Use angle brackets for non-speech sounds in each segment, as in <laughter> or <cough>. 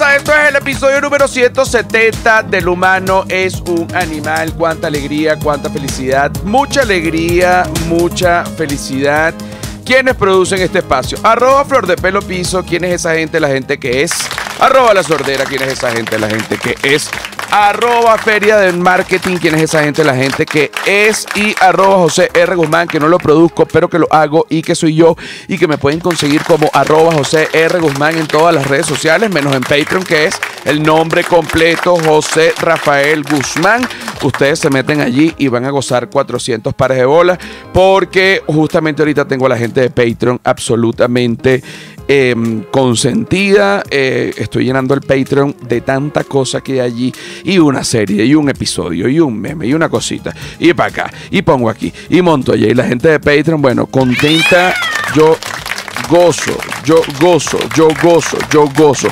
Esto es el episodio número 170 del humano es un animal. Cuánta alegría, cuánta felicidad. Mucha alegría, mucha felicidad. ¿Quiénes producen este espacio? Arroba Flor de Pelo Piso. ¿Quién es esa gente? La gente que es. Arroba La Sordera. ¿Quién es esa gente? La gente que es. Arroba Feria del Marketing. ¿Quién es esa gente? La gente que es. Y arroba José R. Guzmán, que no lo produzco, pero que lo hago y que soy yo. Y que me pueden conseguir como arroba José R. Guzmán en todas las redes sociales, menos en Patreon, que es el nombre completo José Rafael Guzmán. Ustedes se meten allí y van a gozar 400 pares de bolas, porque justamente ahorita tengo a la gente de Patreon absolutamente eh, consentida. Eh, estoy llenando el Patreon de tanta cosa que hay allí. Y una serie, y un episodio, y un meme, y una cosita. Y para acá, y pongo aquí, y monto allí. Y la gente de Patreon, bueno, contenta. Yo gozo, yo gozo, yo gozo, yo gozo.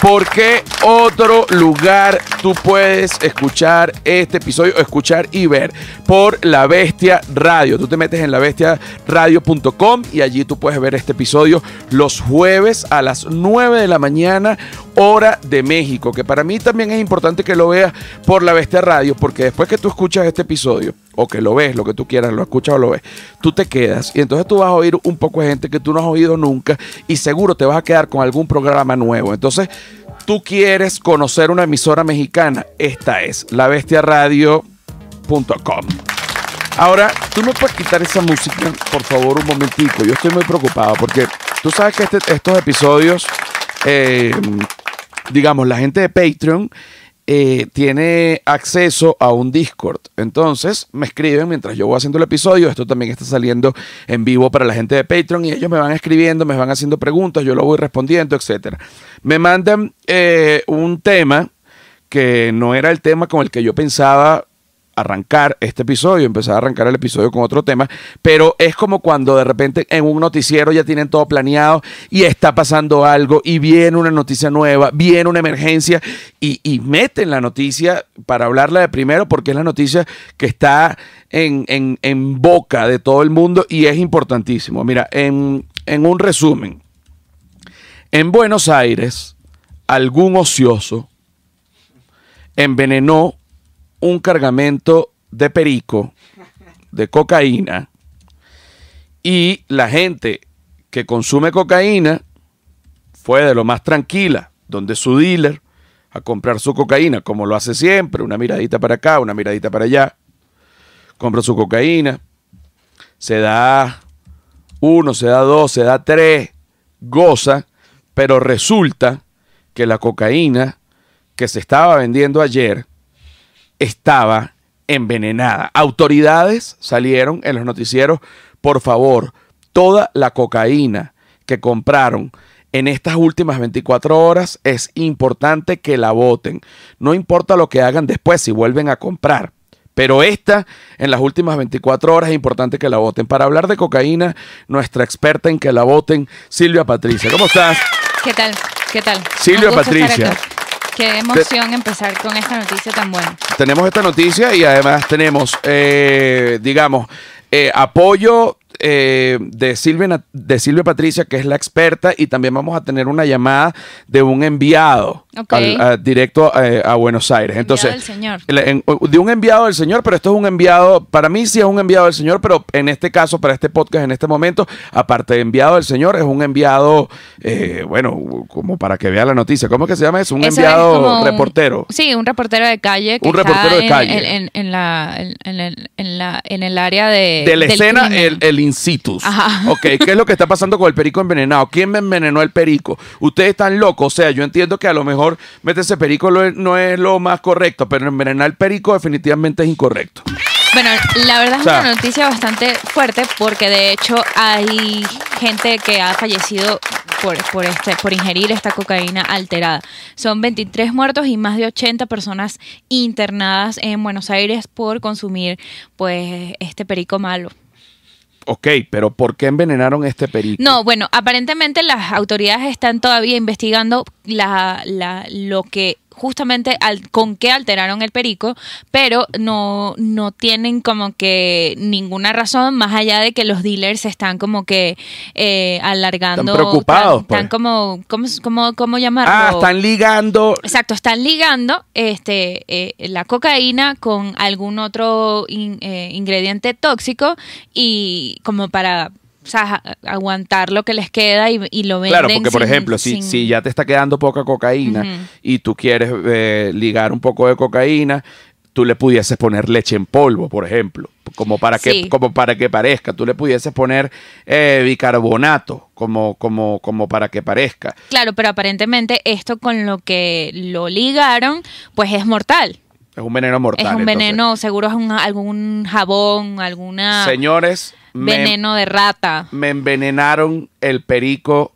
¿Por qué otro lugar tú puedes escuchar este episodio, escuchar y ver? Por La Bestia Radio. Tú te metes en labestiaradio.com y allí tú puedes ver este episodio los jueves a las 9 de la mañana, hora de México. Que para mí también es importante que lo veas por La Bestia Radio, porque después que tú escuchas este episodio, o que lo ves, lo que tú quieras, lo escuchas o lo ves, tú te quedas y entonces tú vas a oír un poco de gente que tú no has oído nunca y seguro te vas a quedar con algún programa nuevo. Entonces, tú quieres conocer una emisora mexicana, esta es lavestiaradio.com. Ahora, tú me puedes quitar esa música, por favor, un momentico. Yo estoy muy preocupado porque tú sabes que este- estos episodios, eh, digamos, la gente de Patreon eh, tiene acceso a un Discord. Entonces me escriben mientras yo voy haciendo el episodio. Esto también está saliendo en vivo para la gente de Patreon y ellos me van escribiendo, me van haciendo preguntas, yo lo voy respondiendo, etcétera. Me mandan eh, un tema que no era el tema con el que yo pensaba arrancar este episodio, empezar a arrancar el episodio con otro tema, pero es como cuando de repente en un noticiero ya tienen todo planeado y está pasando algo y viene una noticia nueva, viene una emergencia y, y meten la noticia para hablarla de primero porque es la noticia que está en, en- en boca de todo el mundo y es importantísimo. Mira, en, en un resumen, en Buenos Aires, algún ocioso envenenó un cargamento de perico, de cocaína, y la gente que consume cocaína fue de lo más tranquila, donde su dealer, a comprar su cocaína, como lo hace siempre, una miradita para acá, una miradita para allá, compra su cocaína, se da uno, se da dos, se da tres, goza, pero resulta que la cocaína que se estaba vendiendo ayer estaba envenenada. Autoridades salieron en los noticieros, por favor, toda la cocaína que compraron en estas últimas 24 horas es importante que la voten. No importa lo que hagan después si vuelven a comprar. Pero esta, en las últimas 24 horas, es importante que la voten. Para hablar de cocaína, nuestra experta en que la voten, Silvia Patricia. ¿Cómo estás? ¿Qué tal? ¿Qué tal? Silvia Patricia. Qué emoción empezar con esta noticia tan buena. tenemos esta noticia y además tenemos, eh, digamos, eh, apoyo eh, de, Silvia, de Silvia Patricia, que es la experta, y también vamos a tener una llamada de un enviado Ok. al- a- directo eh, a Buenos Aires. Entonces, del Señor. en- de un enviado del Señor, pero esto es un enviado, para mí sí es un enviado del Señor, pero en este caso, para este podcast, en este momento, aparte de enviado del Señor, es un enviado, eh, bueno, como para que vea la noticia. ¿Cómo es que se llama eso? Un Eso es enviado un- reportero. sí, un reportero de calle. Que Un está reportero de calle. En, en- en la, en, en el, en la- en el área de. de la del escena, crimen. el, el in situ. Ajá. <laughs> Ok, ¿qué es lo que está pasando con el perico envenenado? ¿Quién me envenenó el perico? Ustedes están locos. O sea, yo entiendo que a lo mejor meterse perico no es lo más correcto, pero envenenar el perico definitivamente es incorrecto. Bueno, la verdad es O sea- una noticia bastante fuerte porque de hecho hay gente que ha fallecido por, por, este, por ingerir esta cocaína alterada. Son 23 muertos y más de 80 personas internadas en Buenos Aires por consumir pues este perico malo. Ok, pero ¿por qué envenenaron este perico? No, bueno, aparentemente las autoridades están todavía investigando la, la, lo que justamente al, con qué alteraron el perico, pero no, no tienen como que ninguna razón más allá de que los dealers están como que eh, alargando. Están preocupados, Están, están pues. como, ¿cómo, cómo, cómo llamarlo? Ah, están ligando. Exacto, están ligando este, eh, la cocaína con algún otro in- eh, ingrediente tóxico y como para o sea, aguantar lo que les queda y, y lo venden Claro, porque por sin- ejemplo, si, sin- si ya te está quedando poca cocaína y tú quieres eh, ligar un poco de cocaína, tú le pudieses poner leche en polvo, por ejemplo, como para que, Sí. como para que parezca. Tú le pudieses poner eh, bicarbonato, como, como, como para que parezca. Claro, pero aparentemente esto con lo que lo ligaron, pues es mortal. Es un veneno mortal. es un entonces. veneno, seguro es un- algún jabón, alguna Señores, me, veneno de rata. me envenenaron el perico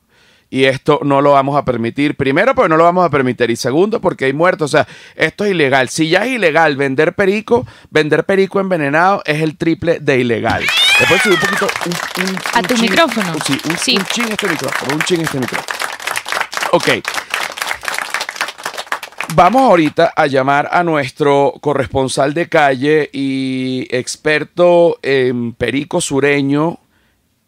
y esto no lo vamos a permitir. Primero, porque no lo vamos a permitir. Y segundo, porque hay muertos. O sea, esto es ilegal. Si ya es ilegal vender perico, vender perico envenenado es el triple de ilegal. Después subir un poquito. un- un- ¿A un tu chin- micrófono? Sí, un, Sí. un chin este micrófono. Un chin este micrófono. Ok. Vamos ahorita a llamar a nuestro corresponsal de calle y experto en perico sureño.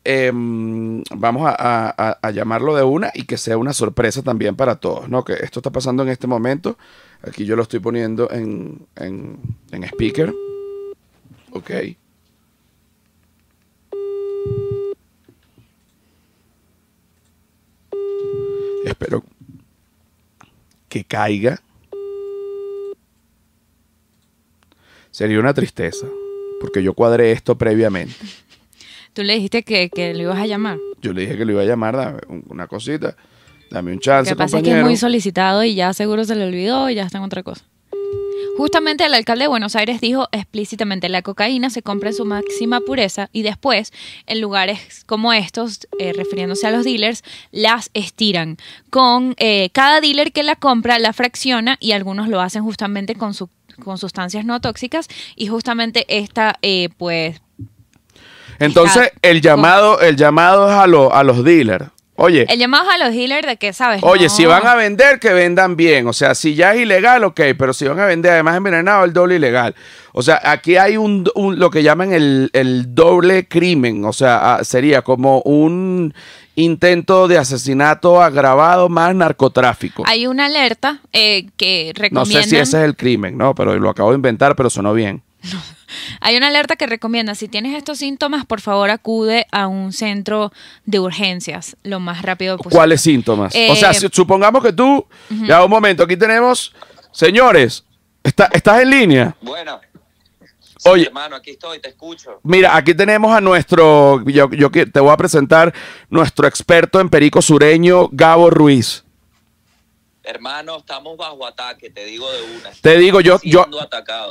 Em, vamos a, a- llamarlo de una y que sea una sorpresa también para todos, ¿no? Que esto está pasando en este momento. Aquí yo lo estoy poniendo en, en, en speaker. Ok. Espero que caiga. Sería una tristeza, porque yo cuadré esto previamente. Tú le dijiste que, que lo ibas a llamar. Yo le dije que lo iba a llamar, dame un- una cosita, dame un chance, Lo que pasa es que es muy solicitado y ya seguro se le olvidó y ya está en otra cosa. Justamente el alcalde de Buenos Aires dijo explícitamente la cocaína se compra en su máxima pureza y después en lugares como estos, eh, refiriéndose a los dealers, las estiran. Con eh, cada dealer que la compra la fracciona y algunos lo hacen justamente con, su- con sustancias no tóxicas y justamente esta pues, pues Entonces, Está- el llamado, el llamado es a, lo- a los dealers. Oye, el llamado es a los dealers de que, ¿sabes? oye, No. si van a vender, que vendan bien. O sea, si ya es ilegal, ok, pero si van a vender además envenenado, el doble ilegal. O sea, aquí hay un, un- lo que llaman el, el doble crimen. O sea, ah, sería como un intento de asesinato agravado más narcotráfico. Hay una alerta eh, que No recomienda. sé si ese es el crimen, ¿no? Pero lo acabo de inventar, pero sonó bien. Hay una alerta que recomienda, si tienes estos síntomas, por favor acude a un centro de urgencias lo más rápido posible. ¿Cuáles síntomas? o sea, Eh, si- supongamos que tú, ya un momento, aquí tenemos, señores, está- ¿estás en línea? Bueno. Oye. Sí, hermano, aquí estoy, te escucho. Mira, aquí tenemos a nuestro, yo, te voy a presentar nuestro experto en perico sureño, Gabo Ruiz. Hermano, estamos bajo ataque, te digo de una. Te digo, yo, yo,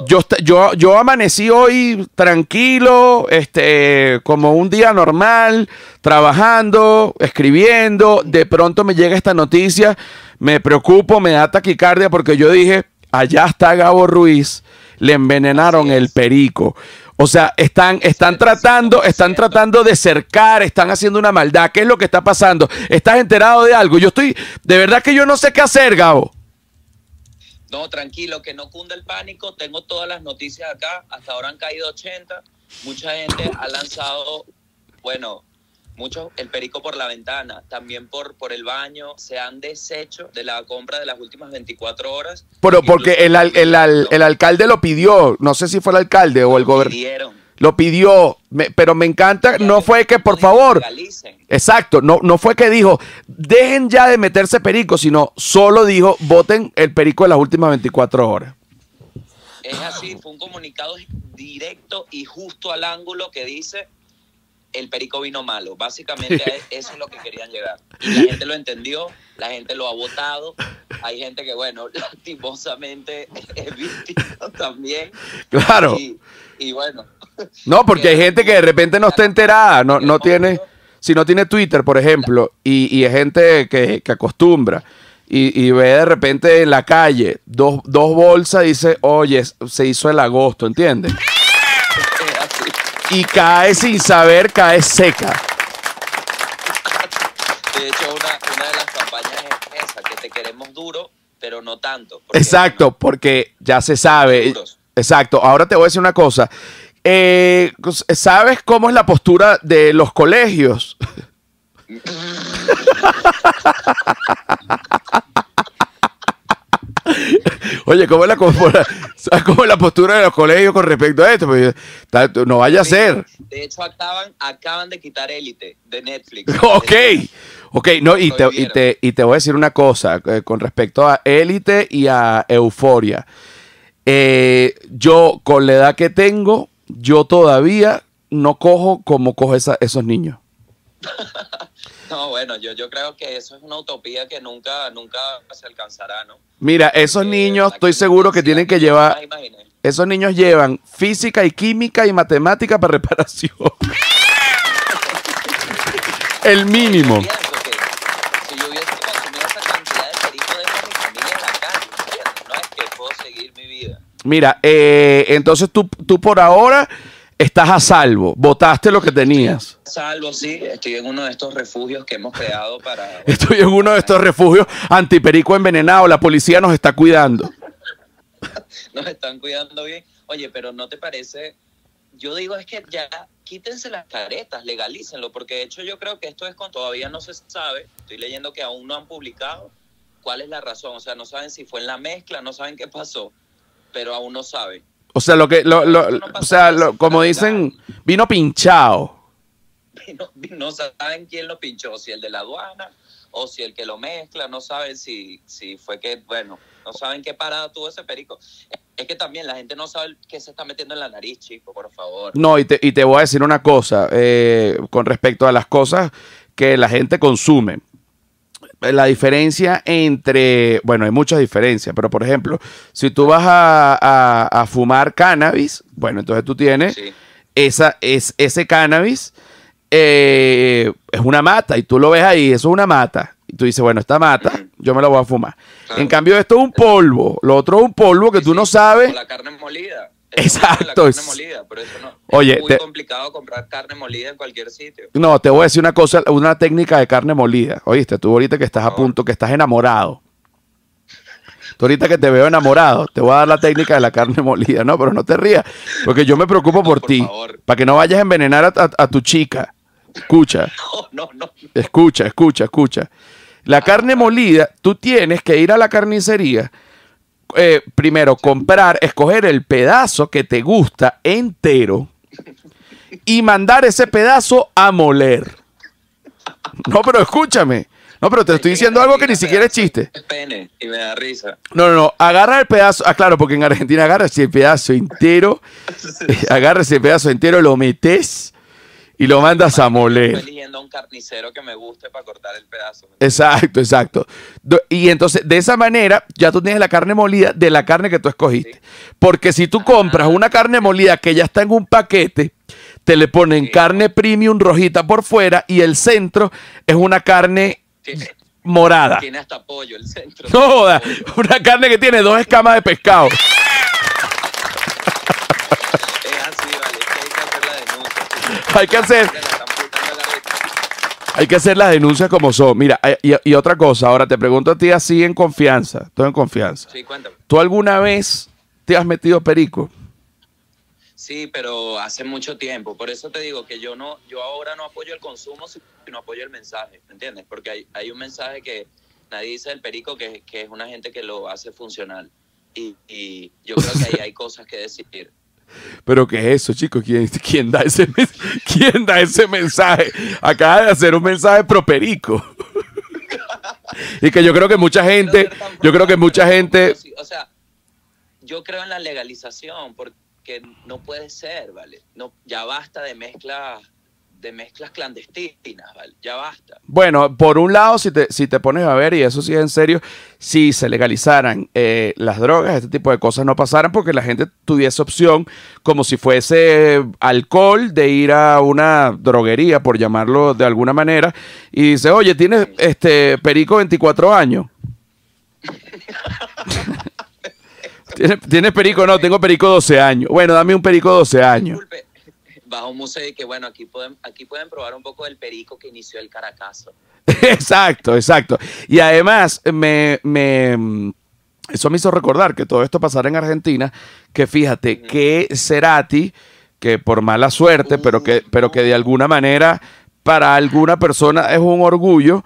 yo, yo, yo amanecí hoy tranquilo, este, como un día normal, trabajando, escribiendo. De pronto me llega esta noticia, me preocupo, me da taquicardia porque yo dije, allá está Gabo Ruiz, le envenenaron el perico. O sea, están, están tratando, están tratando de cercar, están haciendo una maldad. ¿Qué es lo que está pasando? ¿Estás enterado de algo? Yo estoy, de verdad que yo no sé qué hacer, Gabo. No, tranquilo, que no cunda el pánico. Tengo todas las noticias acá. Hasta ahora han caído 80. Mucha gente ha lanzado, bueno, muchos el perico por la ventana, también por, por el baño. Se han deshecho de la compra de las últimas 24 horas. Pero porque el, al- el, al- el alcalde lo pidió, no sé si fue el alcalde o el gobernador. pidieron. Lo pidió, me- pero me encanta, no fue que por favor, exacto, no, no fue que dijo, dejen ya de meterse perico, sino solo dijo, voten el perico de las últimas 24 horas. Es así, fue un comunicado directo y justo al ángulo que dice el perico vino malo. <laughs> Básicamente e- eso es lo que querían llegar. Y la gente lo entendió, la gente lo ha votado. Hay gente que, bueno, <laughs> lastimosamente es víctima también. Claro, Y, y bueno, <laughs> no, porque hay gente que de repente no está enterada, no, no tiene, si no tiene Twitter, por ejemplo, y, y hay gente que, que acostumbra. Y, y ve de repente en la calle dos, dos bolsas y dice, oye, se hizo el agosto, ¿entiendes? Y cae sin saber, cae seca. De hecho, una, una de las campañas es esa, que te queremos duro, pero no tanto. porque, Exacto, porque ya se sabe. Seguros. Exacto. Ahora te voy a decir una cosa. Eh, ¿Sabes cómo es la postura de los colegios? <laughs> <laughs> Oye, ¿cómo es, la, postura- ¿sabes <laughs> cómo es la postura de los colegios con respecto a esto? No vaya a ser. De hecho, acaban, acaban de quitar Élite de Netflix. <laughs> Ok, ok, no, y te, y, te, y te voy a decir una cosa eh, con respecto a Élite y a Euforia. Eh, yo, con la edad que tengo, yo todavía no cojo como cojo esa- esos niños. No, bueno, yo, yo creo que eso es una utopía que nunca, nunca se alcanzará, ¿no? Mira, esos Porque niños, estoy seguro que tienen que llevar, esos niños llevan física y química y matemática para reparación. <laughs> El mínimo. Mira, eh, entonces tú, tú por ahora estás a salvo, votaste lo que tenías. Salvo, sí, estoy en uno de estos refugios que hemos creado para... <laughs> Estoy en uno de estos refugios antiperico envenenado. La policía nos está cuidando. <laughs> nos están cuidando bien. Oye, pero ¿no te parece? Yo digo es que ya quítense las caretas, legalícenlo, porque de hecho yo creo que esto es con todavía no se sabe. Estoy leyendo que aún no han publicado cuál es la razón. O sea, no saben si fue en la mezcla, no saben qué pasó, pero aún no saben. O sea, lo que, lo, lo- o sea, lo- como dicen, vino pinchado. No, no saben quién lo pinchó, si el de la aduana o si el que lo mezcla, no saben si, si fue que, bueno, no saben qué parada tuvo ese perico. Es que también la gente no sabe qué se está metiendo en la nariz, chico, por favor. No, y te, y te voy a decir una cosa eh, con respecto a las cosas que la gente consume. La diferencia entre, bueno, hay muchas diferencias, pero por ejemplo, si tú vas a, a- a fumar cannabis, bueno, entonces tú tienes Sí. esa, es, ese cannabis eh, es una mata y tú lo ves ahí, eso es una mata. Y tú dices, bueno, esta mata, yo me la voy a fumar. Claro. En cambio, esto es un polvo, lo otro es un polvo que Sí, tú no sabes. la carne molida. Es Exacto, La carne molida, por eso no. Oye, es muy te- complicado comprar carne molida en cualquier sitio. No, te voy a decir una cosa, una técnica de carne molida. Oíste, tú ahorita que estás a punto, que estás enamorado. Tú ahorita que te veo enamorado, te voy a dar la técnica de la carne molida. No, pero no te rías, porque yo me preocupo No, por, por ti. Para que no vayas a envenenar a, a- a tu chica. Escucha, <laughs> No, no, no. escucha, escucha, escucha. La carne molida, tú tienes que ir a la carnicería. Eh, primero, comprar, escoger el pedazo que te gusta entero y mandar ese pedazo a moler. No, pero escúchame. No, pero te estoy diciendo algo que ni siquiera es chiste. Pene y me da risa. No, no, no. Agarra el pedazo. Ah, claro, porque en Argentina agarra ese pedazo entero. <laughs> agarra ese pedazo entero, lo metes y lo mandas a Estoy moler. eligiendo a un carnicero que me guste para cortar el pedazo. Exacto, exacto. Y entonces, de esa manera, ya tú tienes la carne molida de la carne que tú escogiste. Porque si tú compras una carne molida que ya está en un paquete, te le ponen Sí. carne premium rojita por fuera y el centro es una carne Tiene, morada. tiene hasta pollo el centro. No joda, una carne que tiene dos escamas de pescado. <laughs> Es así, vale. Es que hay que hacer la denuncia. <laughs> Hay que hacer-. Hay que hacer las denuncias como son. Mira, eh, y, y otra cosa, ahora te pregunto a ti así en confianza. Todo en confianza. Sí, cuéntame. ¿Tú alguna vez te has metido perico? Sí, pero hace mucho tiempo. Por eso te digo que yo no, yo ahora no apoyo el consumo, sino apoyo el mensaje, ¿me entiendes? Porque hay, hay un mensaje que nadie dice del perico que, que es una gente que lo hace funcional. Y, y yo creo que ahí hay cosas que decir. ¿Pero qué es eso, chicos? ¿Quién, quién da, ese, quién da ese mensaje? Acaba de hacer un mensaje pro perico. y que yo creo que mucha gente, yo creo que mucha gente, o sea, yo creo en la legalización porque no puede ser, ¿vale? No, ya basta de mezclas, de mezclas clandestinas, ¿vale? Ya basta. bueno, por un lado, si te, si te pones a ver, y eso sí es en serio, si se legalizaran eh, las drogas, este tipo de cosas no pasaran porque la gente tuviese opción, como si fuese alcohol, de ir a una droguería, por llamarlo de alguna manera, y dice, oye, tienes este perico 24 años. <laughs> ¿Tienes, ¿Tienes perico? No, tengo perico 12 años. Bueno, dame un perico 12 años. Disculpe, bajo un museo y que bueno, aquí pueden, aquí pueden probar un poco del perico que inició el caracazo. <laughs> exacto, exacto. Y además, me, me, eso me hizo recordar que todo esto pasara en Argentina, que fíjate que Cerati, que por mala suerte, pero, que, pero que de alguna manera para alguna persona es un orgullo,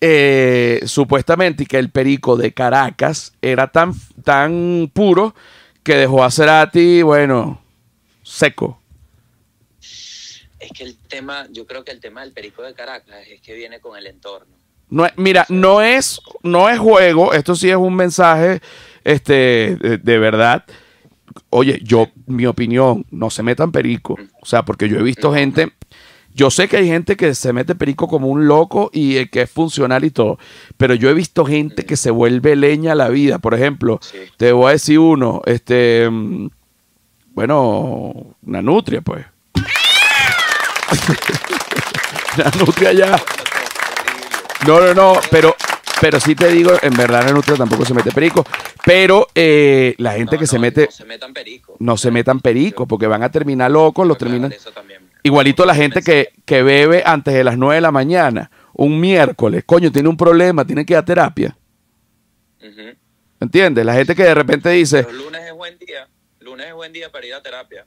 eh, supuestamente, y que el perico de Caracas era tan, tan puro que dejó a Cerati, bueno, seco. Es que el tema, yo creo que el tema del perico de Caracas es que viene con el entorno. No, es- mira, no es, no es juego, esto sí es un mensaje este, de, de verdad. Oye, yo, mi opinión, no se metan perico. O sea, porque yo he visto gente, yo sé que hay gente que se mete perico como un loco y eh, que es funcional y todo, pero yo he visto gente que se vuelve leña a la vida. Por ejemplo, Sí. te voy a decir uno, este, mm, bueno, una nutria, pues. <laughs> una nutria ya. No, no, no, pero, pero sí te digo, en verdad la nutria tampoco se mete perico. Pero eh, la gente No, que se mete, No se metan perico. no se metan perico, porque van a terminar locos, los terminan. eso también. Igualito la gente que, que bebe antes de las 9 de la mañana, un miércoles, coño, tiene un problema, tiene que ir a terapia. Ujú. ¿Entiendes? La gente que de repente dice, Pero lunes es buen día. Lunes es buen día para ir a terapia.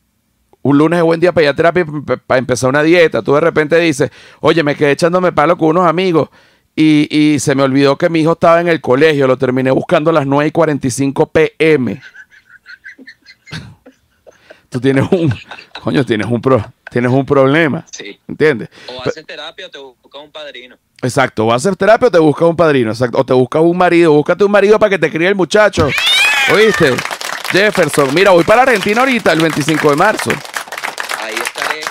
Un lunes es buen día para ir a terapia para empezar una dieta. Tú de repente dices, oye, me quedé echándome palo con unos amigos y, y se me olvidó que mi hijo estaba en el colegio. Lo terminé buscando a las 9 y 45 pm. <laughs> Tú tienes un, coño, tienes un, pro, tienes un problema. Sí. ¿Entiendes? O haces terapia o te buscas un padrino. Exacto, a hacer terapia o te buscas un padrino, exacto, o te buscas un marido, búscate un marido para que te críe el muchacho. ¿Oíste? Jefferson, mira, voy para Argentina ahorita, el 25 de marzo.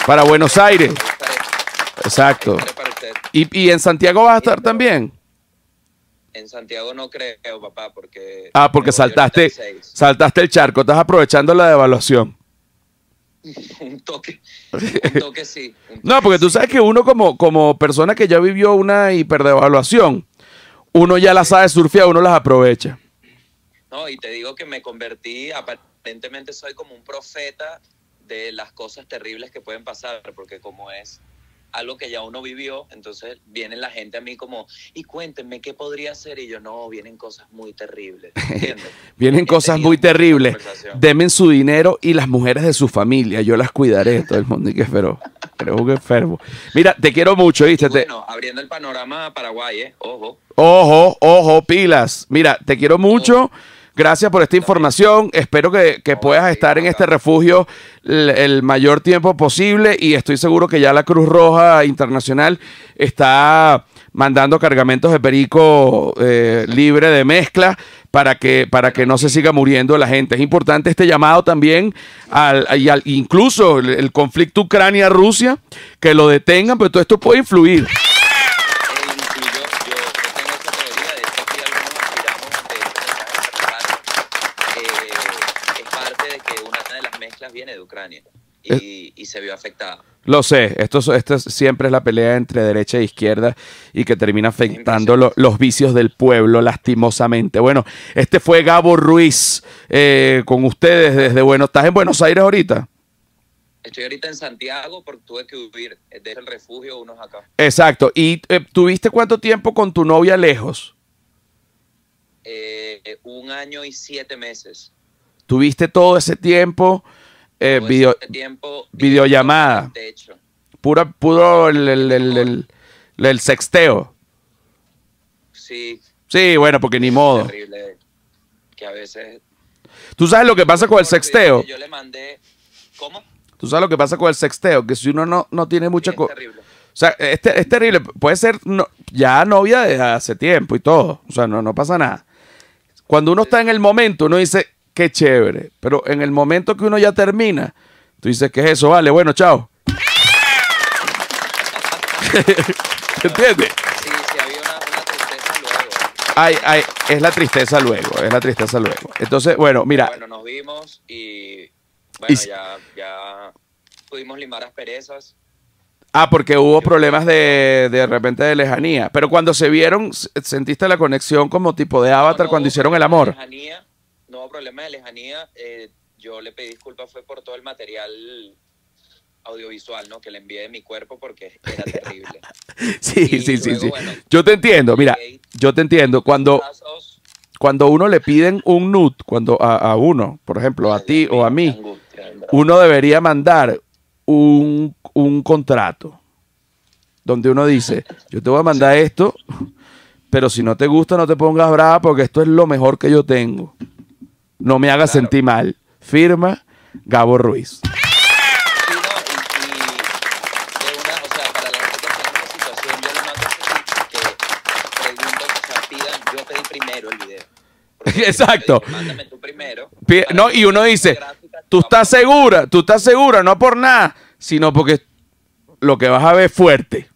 Para Buenos Aires. Exacto. ¿Y, y en Santiago vas a estar también? En Santiago no creo, papá, porque... Ah, porque saltaste, el saltaste el charco, estás aprovechando la devaluación. <laughs> Un toque. Un toque sí. un No, porque tú sabes que uno como, como persona que ya vivió una hiperdevaluación, uno ya la sabe surfear, uno las aprovecha. No, y te digo que me convertí, aparentemente soy como un profeta de las cosas terribles que pueden pasar, porque como es algo que ya uno vivió, entonces viene la gente a mí como, y cuéntenme qué podría ser, y yo, no, vienen cosas muy terribles. <laughs> Vienen cosas muy terribles. Demen su dinero y las mujeres de su familia. Yo las cuidaré. Todo el mundo y que pero, pero un enfermo. Mira, te quiero mucho, ¿viste? Te- bueno, abriendo el panorama a Paraguay, ¿eh? Ojo. Ojo, ojo, pilas. Mira, te quiero mucho. Gracias por esta información. Espero que, que puedas estar en este refugio el, mayor tiempo posible y estoy seguro que ya la Cruz Roja Internacional está mandando cargamentos de perico eh, libre de mezcla para que, para que no se siga muriendo la gente. Es importante este llamado también al, al- incluso el, el conflicto Ucrania-Rusia, que lo detengan, pero todo esto puede influir. E incluyo, yo, yo tengo esa teoría, de hecho aquí algunos aspiramos de este mensaje eh, es parte de que una de las mezclas viene de Ucrania y, y se vio afectada. Lo sé, esto, es- esto es- siempre es la pelea entre derecha e izquierda y que termina afectando lo- los vicios del pueblo, lastimosamente. Bueno, este fue Gabo Ruiz eh, con ustedes desde Buenos ¿Estás en Buenos Aires ahorita? Estoy ahorita en Santiago porque tuve que huir desde el refugio unos acá. Exacto. ¿Y eh, tuviste cuánto tiempo con tu novia lejos? Eh, un año y siete meses. ¿Tuviste todo ese tiempo? Eh, Todo video, ese tiempo videollamada. De hecho, pura, puro el, el- el- sexteo. sí, Sí, bueno, porque ni modo. terrible. Que a veces... ¿Tú sabes lo que pasa con el sexteo? Yo le mandé... ¿Cómo? ¿Tú sabes lo que pasa con el sexteo? Que si uno no, no tiene mucha... Sí, co- es terrible. O sea, este, es terrible. Puede ser no- ya novia desde hace tiempo y todo. O sea, no, no pasa nada. Cuando uno está en el momento, uno dice, qué chévere. Pero en el momento que uno ya termina, tú dices, ¿qué es eso? Vale, bueno, chao. <laughs> ¿Entiendes? Sí, sí, había una, una tristeza luego. Ay, ay, es la tristeza luego, es la tristeza luego. Entonces, bueno, mira, Bueno, nos vimos y bueno, Y ya, ya pudimos limar asperezas. ah, porque hubo problemas de, de repente de lejanía. Pero cuando se vieron, sentiste la conexión como tipo de avatar No, no cuando hicieron el amor. lejanía, hubo problema de lejanía. eh, yo le pedí disculpas fue por todo el material audiovisual, ¿no? Que le envié de mi cuerpo porque era <laughs> terrible. Sí, Y sí, sí, luego, sí. bueno, Yo te entiendo, mira, yo te entiendo. Cuando, cuando uno le piden un nude, cuando a, a uno, por ejemplo, a ti o a mí, angustia, uno debería mandar un, un contrato donde uno dice, yo te voy a mandar esto, pero si no te gusta no te pongas brava porque esto es lo mejor que yo tengo. No me hagas Claro. sentir mal. Firma Gabo Ruiz. <laughs> Exacto. Mándame tú primero. No, y yo uno dice, tú estás segura, tú estás segura, no por nada, sino porque lo que vas a ver es fuerte.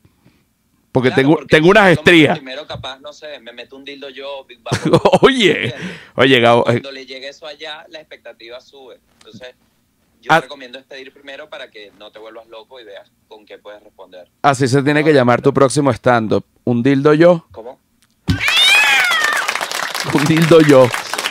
Porque Claro, tengo, porque tengo unas estrías. Primero, capaz, no sé, me meto un dildo yo, Big Bang. <laughs> Oye, oye, Gabo, eh, Cuando le llegue eso allá, la expectativa sube. Entonces, yo Ah. recomiendo es pedir primero para que no te vuelvas loco y veas con qué puedes responder. así se tiene que llamar tu próximo stand-up. Un dildo yo, ¿Cómo? <laughs> un dildo yo.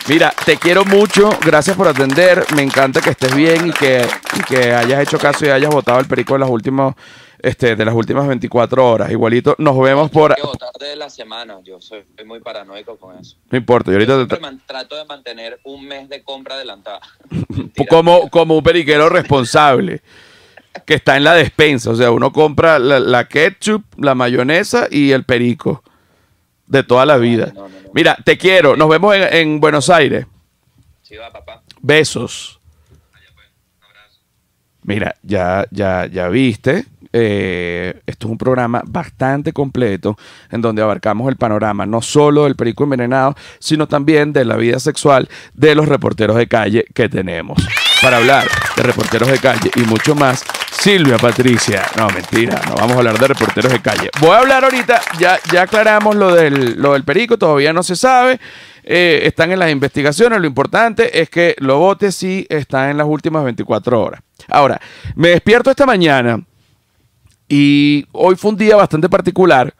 Mira, te quiero mucho, gracias por atender, me encanta que estés bien y que, y que hayas hecho caso y hayas votado el perico de las últimas, este, de las últimas 24 horas. Igualito, nos vemos por... Hay que votar de la semana. Yo soy, soy muy paranoico con eso. No importa, yo Yo ahorita te tra- man- trato de mantener un mes de compra adelantada. <laughs> <laughs> como, como un periquero responsable que está en la despensa. O sea, uno compra la, la ketchup, la mayonesa y el perico de toda la vida. no, no, no. Mira, te quiero. Nos vemos en, en Buenos Aires. Sí, va, papá. Besos. Mira, ya, ya, ya viste. Eh, esto es un programa bastante completo en donde abarcamos el panorama no solo del perico envenenado, sino también de la vida sexual de los reporteros de calle que tenemos. Para hablar de reporteros de calle y mucho más, Silvia Patricia. No, mentira, no vamos a hablar de reporteros de calle. Voy a hablar ahorita, ya, ya aclaramos lo del, lo del perico, todavía no se sabe. eh, están en las investigaciones. Lo importante es que lo vote sí está en las últimas 24 horas. Ahora, me despierto esta mañana y hoy fue un día bastante particular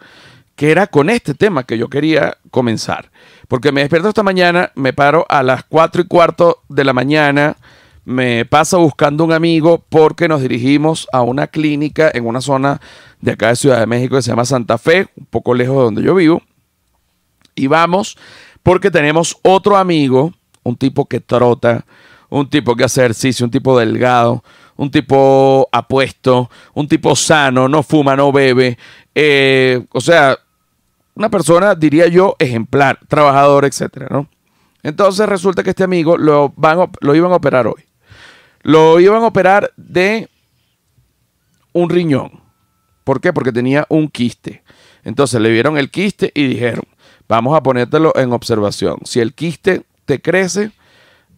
que era con este tema que yo quería comenzar. Porque me despierto esta mañana, me paro a las 4 y cuarto de la mañana, me paso buscando un amigo porque nos dirigimos a una clínica en una zona de acá de Ciudad de México que se llama Santa Fe, un poco lejos de donde yo vivo. Y vamos porque tenemos otro amigo, un tipo que trota, un tipo que hace ejercicio, un tipo delgado, un tipo apuesto, un tipo sano, no fuma, no bebe. eh, o sea, una persona, diría yo, ejemplar, trabajador, etcétera, ¿no? Entonces resulta que este amigo lo, van, lo iban a operar hoy. Lo iban a operar de un riñón. ¿Por qué? Porque tenía un quiste. Entonces le vieron el quiste y dijeron, vamos a ponértelo en observación. Si el quiste te crece,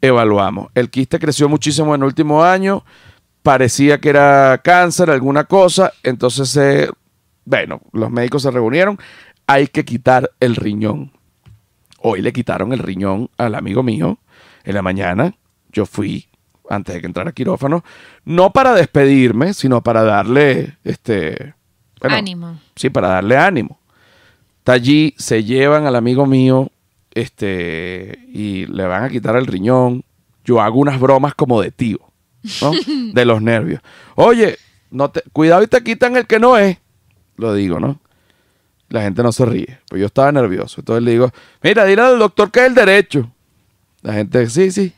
evaluamos. El quiste creció muchísimo en el último año, parecía que era cáncer, alguna cosa, entonces, eh, bueno, los médicos se reunieron, hay que quitar el riñón. Hoy le quitaron el riñón al amigo mío en la mañana. Yo fui antes de que entrara a quirófano, no para despedirme, sino para darle este bueno, Ánimo. Sí, para darle ánimo. Está allí, se llevan al amigo mío, este, y le van a quitar el riñón. Yo hago unas bromas como de tío, ¿no? De los nervios. Oye, no te, cuidado y te quitan el que no es. Lo digo, ¿no? La gente no se ríe. Pues yo estaba nervioso. Entonces le digo, mira, dile al doctor que es el derecho. La gente, sí, sí.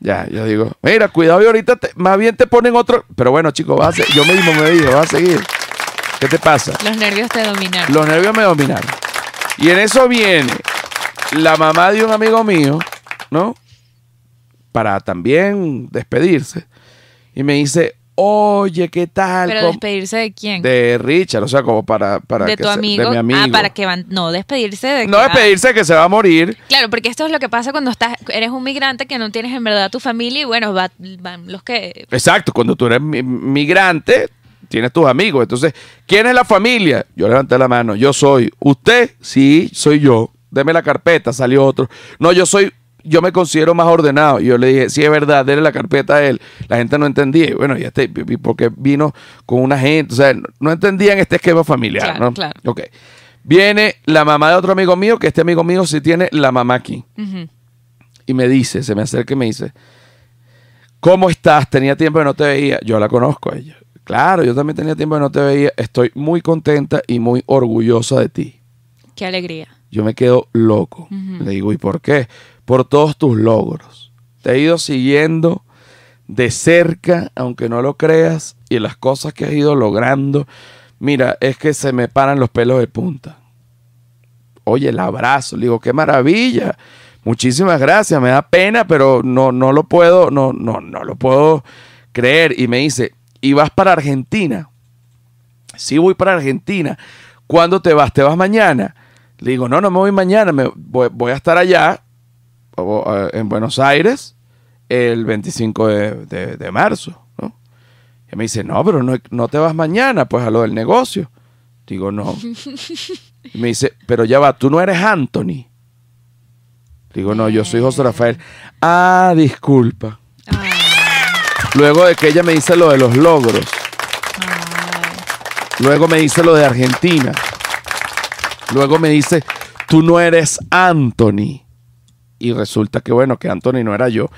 Ya, yo digo, mira, cuidado y ahorita te- más bien te ponen otro. Pero bueno, chicos, a yo mismo me dije, vas a seguir. ¿Qué te pasa? Los nervios te dominaron. Los nervios me dominaron. Y en eso viene la mamá de un amigo mío, ¿no? Para también despedirse. Y me dice, oye, ¿qué tal? Pero ¿Cómo-" despedirse de quién? De Richard, o sea, como para... para de que tu se- amigo. De mi amigo. Ah, para que van. No, despedirse de No que- despedirse que se va a morir. Ah, claro, porque esto es lo que pasa cuando estás, eres un migrante que no tienes en verdad tu familia y bueno, va- van los que. Exacto, cuando tú eres mi- migrante, tienes tus amigos. Entonces, ¿quién es la familia? Yo levanté la mano, yo soy. ¿Usted? Sí, soy yo. Deme la carpeta, salió otro. No, yo soy, yo me considero más ordenado. Y yo le dije, sí, es verdad, déle la carpeta a él. La gente no entendía. Y bueno, ya este, porque vino con una gente, o sea, no- entendían este esquema familiar, Claro, ¿no? claro. Ok. Viene la mamá de otro amigo mío, que este amigo mío sí tiene la mamá aquí y me dice, se me acerca y me dice, ¿cómo estás? Tenía tiempo que no te veía. Yo la conozco a ella. Claro, yo también tenía tiempo que no te veía. Estoy muy contenta y muy orgullosa de ti. Qué alegría. yo me quedo loco. Le digo, ¿y por qué? Por todos tus logros. Te he ido siguiendo de cerca, aunque no lo creas, y las cosas que has ido logrando. Mira, es que se me paran los pelos de punta. Oye, el abrazo. Le digo, qué maravilla. Muchísimas gracias. Me da pena, pero no, no lo puedo, no, no, no lo puedo creer. Y me dice, ¿y vas para Argentina? Sí, voy para Argentina. ¿Cuándo te vas? ¿Te vas mañana? Le digo, no, no me voy mañana, me voy, a estar allá, en Buenos Aires, el 25 de, marzo. ¿no? Y me dice, no, pero no, te vas mañana, pues a lo del negocio. Digo, no. <laughs> Y me dice, pero ya va, tú no eres Anthony. Digo, no, yo soy José Rafael. Ah, disculpa. Ah. Luego de que ella me dice lo de los logros. Luego me dice lo de Argentina. Luego me dice, tú no eres Anthony. Y resulta que, bueno, que Anthony no era yo.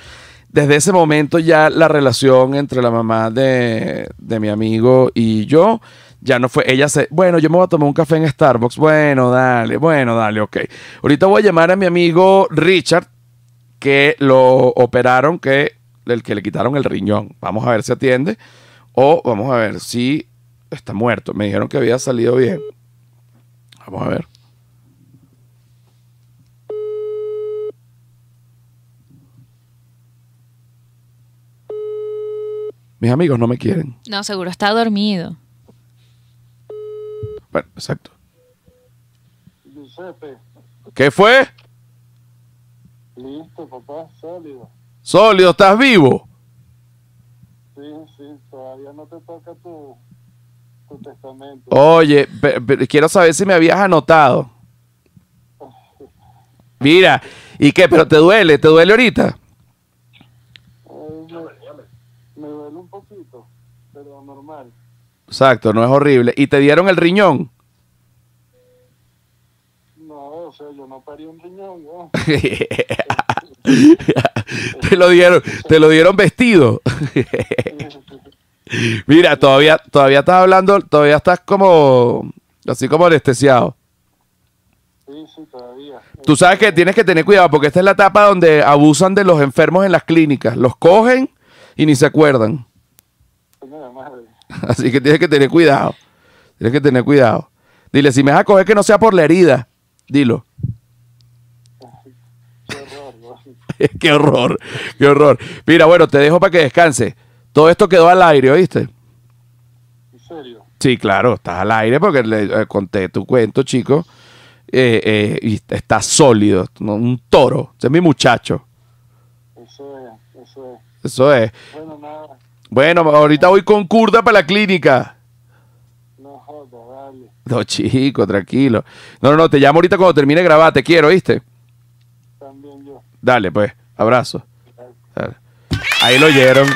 Desde ese momento ya la relación entre la mamá de, mi amigo y yo ya no fue, ella se, bueno, yo me voy a tomar un café en Starbucks, bueno, dale, bueno, dale, ok. Ahorita voy a llamar a mi amigo Richard, que lo operaron, que, el que le quitaron el riñón. Vamos a ver si atiende o vamos a ver si está muerto. Me dijeron que había salido bien. Vamos a ver. Mis amigos no me quieren. No, seguro está dormido. Bueno, exacto. ¿Qué fue? Listo, papá, sólido. Sólido, ¿estás vivo? Sí, sí, todavía no te toca tu, testamento. Oye, quiero saber si me habías anotado. <laughs> Mira, ¿y qué? ¿Pero te duele? ¿Te duele ahorita? me, duele un poquito, pero normal. Exacto, no es horrible. ¿Y te dieron el riñón? No, o sea, yo no parí un riñón, ¿no? <laughs> te lo dieron, te lo dieron vestido. <laughs> Mira, todavía, todavía estás hablando, todavía estás como, así como anestesiado. Sí, sí, todavía. Tú sabes que tienes que tener cuidado porque esta es la etapa donde abusan de los enfermos en las clínicas. Los cogen y ni se acuerdan. <laughs> Así que tienes que tener cuidado. Tienes que tener cuidado. Dile, si me vas a coger que no sea por la herida. Dilo. <laughs> qué horror, qué horror. Mira, bueno, te dejo para que descanse. Todo esto quedó al aire, ¿oíste? ¿En serio? Sí, claro, estás al aire porque le eh, conté tu cuento, chico. Eh, eh, y está sólido, un toro. Ese es mi muchacho. Eso es, eso es. Eso es. Bueno. Bueno, ahorita voy con curda para la clínica. No joda, dale. No, chico, tranquilo. No, no, no, te llamo ahorita cuando termine de grabar, te quiero, ¿viste? También yo. Dale, pues, abrazo. Ahí lo oyeron.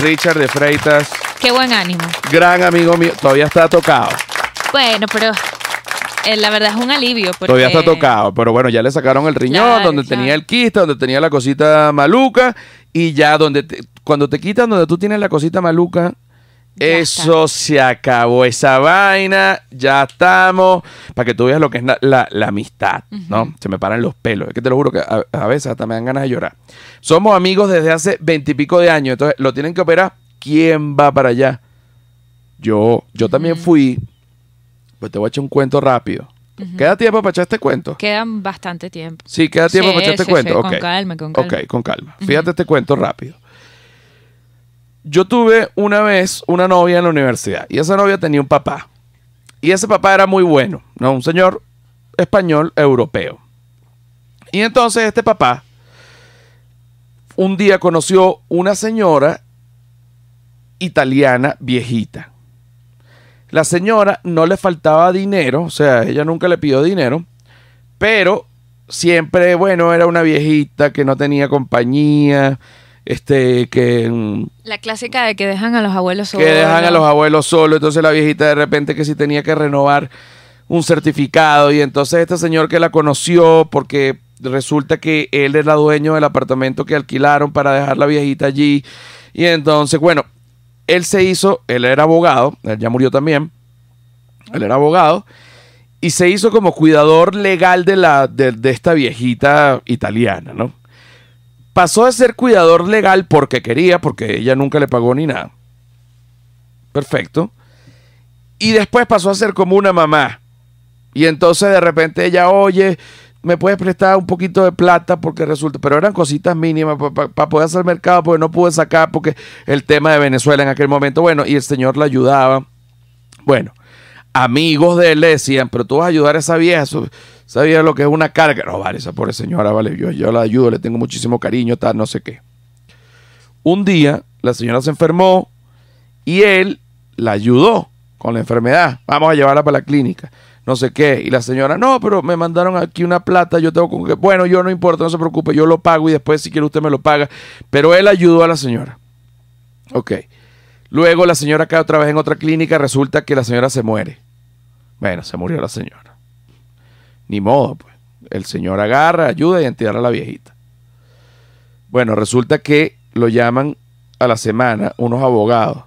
Richard de Freitas. Qué buen ánimo. Gran amigo mío. Todavía está tocado. Bueno, pero eh, la verdad es un alivio. Todavía está tocado, pero bueno, ya le sacaron el riñón, donde tenía el quiste, donde tenía la cosita maluca, y ya donde cuando te quitan donde tú tienes la cosita maluca, eso se acabó, esa vaina, ya estamos, para que tú veas lo que es la, amistad, ¿no? Se me paran los pelos, es que te lo juro que a, veces hasta me dan ganas de llorar. Somos amigos desde hace veintipico de años, entonces lo tienen que operar, ¿quién va para allá? Yo, yo también fui, pues te voy a echar un cuento rápido. ¿Queda tiempo para echar este cuento? Quedan bastante tiempo. Sí, queda tiempo para echar este cuento. Con calma, con calma. Ok, con calma. Fíjate este cuento rápido. Yo tuve una vez una novia en la universidad y esa novia tenía un papá. Y ese papá era muy bueno, ¿no? Un señor español europeo. Y entonces este papá un día conoció una señora italiana viejita. La señora no le faltaba dinero, o sea, ella nunca le pidió dinero, pero siempre, bueno, era una viejita que no tenía compañía, este, que... Mm, la clásica de que dejan a los abuelos solos. Que dejan a los abuelos solos, entonces la viejita de repente que si tenía que renovar un certificado y entonces este señor que la conoció porque resulta que él era dueño del apartamento que alquilaron para dejar la viejita allí y entonces, bueno, él se hizo, él era abogado, él ya murió también, él era abogado y se hizo como cuidador legal de, la, de, de esta viejita italiana, ¿no? Pasó de ser cuidador legal porque quería, porque ella nunca le pagó ni nada. Perfecto. Y después pasó a ser como una mamá. Y entonces de repente ella, oye, me puedes prestar un poquito de plata porque resulta, pero eran cositas mínimas para poder hacer mercado porque no pude sacar porque el tema de Venezuela en aquel momento, bueno, y el señor la ayudaba. Bueno, amigos de él le decían, pero tú vas a ayudar a esa vieja, esa vieja lo que es una carga. No, vale, esa pobre señora, vale, yo, yo la ayudo, le tengo muchísimo cariño, tal, no sé qué. Un día la señora se enfermó y él la ayudó con la enfermedad. Vamos a llevarla para la clínica. No sé qué. Y la señora, no, pero me mandaron aquí una plata. Yo tengo con que. Bueno, yo no importa, no se preocupe. Yo lo pago y después, si quiere, usted me lo paga. Pero él ayudó a la señora. Ok. Luego la señora cae otra vez en otra clínica. Resulta que la señora se muere. Bueno, se murió la señora. Ni modo, pues. El señor agarra, ayuda y entierra a la viejita. Bueno, resulta que lo llaman a la semana unos abogados.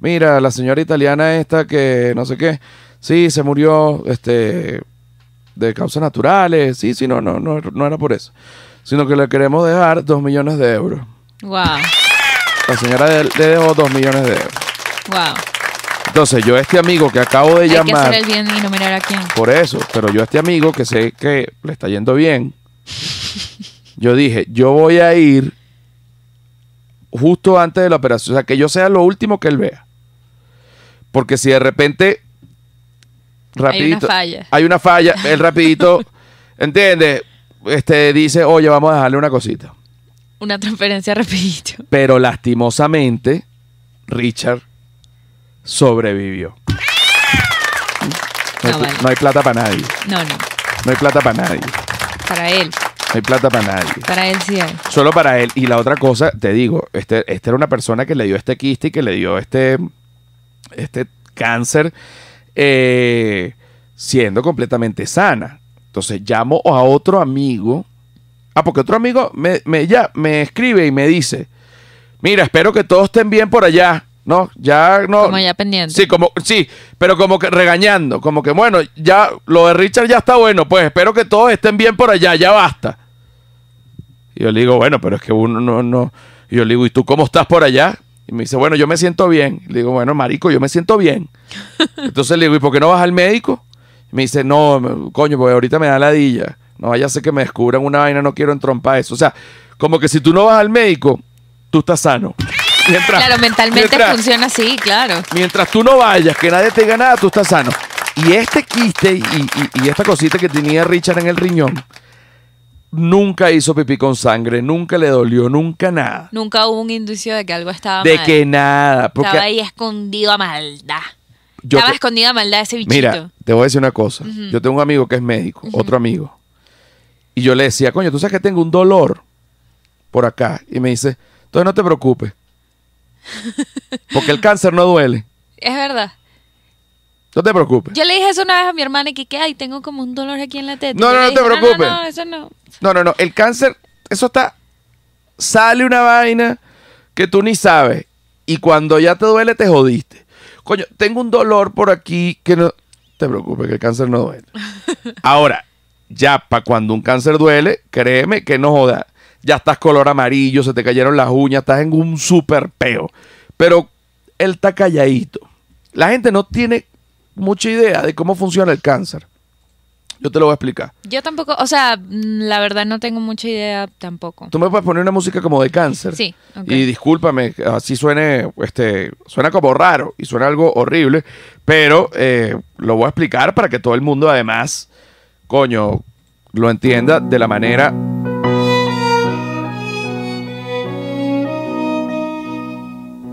Mira, la señora italiana esta que no sé qué, sí, se murió este de causas naturales, sí, sí, no, no, no, no era por eso, sino que le queremos dejar dos millones de euros. Wow, La señora le dejó dos millones de euros. wow. Entonces yo a este amigo que acabo de Hay que llamar, hacer el bien y no mirar a quién. por eso, pero yo a este amigo que sé que le está yendo bien, yo dije, yo voy a ir justo antes de la operación, o sea, que yo sea lo último que él vea. Porque si de repente rapidito falla. hay una falla, él rapidito, <laughs> ¿entiendes? Este dice, "Oye, vamos a dejarle una cosita." Una transferencia rapidito. Pero lastimosamente Richard sobrevivió. No hay, No, pl- vale. no hay plata para nadie. No, no. No hay plata para nadie. Para él. No hay plata para nadie. Para él sí hay. Solo para él. Y la otra cosa, te digo, este, esta era una persona que le dio este quiste y que le dio este, este cáncer eh, siendo completamente sana. Entonces llamo a otro amigo. Ah, porque otro amigo me, me, ya, me escribe y me dice, mira, espero que todos estén bien por allá. No, ya no. Como ya pendiente. Sí, como, sí, pero como que regañando, como que bueno, ya lo de Richard ya está bueno, pues espero que todos estén bien por allá, ya basta. Y yo le digo, bueno, pero es que uno no, no. Y yo le digo, ¿y tú cómo estás por allá? Y me dice, bueno, yo me siento bien. Le digo, bueno, marico, yo me siento bien. <laughs> Entonces le digo, ¿y por qué no vas al médico? Y me dice, no, coño, porque ahorita me da ladilla. No vaya a ser que me descubran una vaina, no quiero entrompar eso. O sea, como que si tú no vas al médico, tú estás sano. <laughs> Mientras- Claro, mentalmente mientras- funciona así, claro. Mientras tú no vayas, que nadie te diga nada, tú estás sano. Y este quiste y, y- y esta cosita que tenía Richard en el riñón, nunca hizo pipí con sangre, nunca le dolió, nunca nada. Nunca hubo un indicio de que algo estaba De mal. que nada. Porque Estaba ahí escondido a maldad. yo Estaba te- escondido a maldad ese bichito. Mira, te voy a decir una cosa. Yo tengo un amigo que es médico, otro amigo. Y yo le decía, coño, tú sabes que tengo un dolor por acá. Y me dice, entonces no te preocupes. Porque el cáncer no duele. <laughs> Es verdad. No te preocupes. Yo le dije eso una vez a mi hermana y que. Ay, tengo como un dolor aquí en la teta. No, no, no te preocupes. No, no, eso no. No, no, no. El cáncer, eso está. Sale una vaina que tú ni sabes. Y cuando ya te duele, te jodiste. Coño, tengo un dolor por aquí que no. Te preocupes, que el cáncer no duele. <laughs> Ahora, ya para cuando un cáncer duele, créeme que no joda. Ya estás color amarillo, se te cayeron las uñas, estás en un super peo. Pero él está calladito. La gente no tiene mucha idea de cómo funciona el cáncer. Yo te lo voy a explicar. Yo tampoco, o sea, mm, la verdad no tengo mucha idea tampoco. Tú me puedes poner una música como de cáncer. Sí, ok. Y discúlpame, así suene, este, suena como raro y suena algo horrible, pero eh, lo voy a explicar para que todo el mundo además, coño, lo entienda de la manera...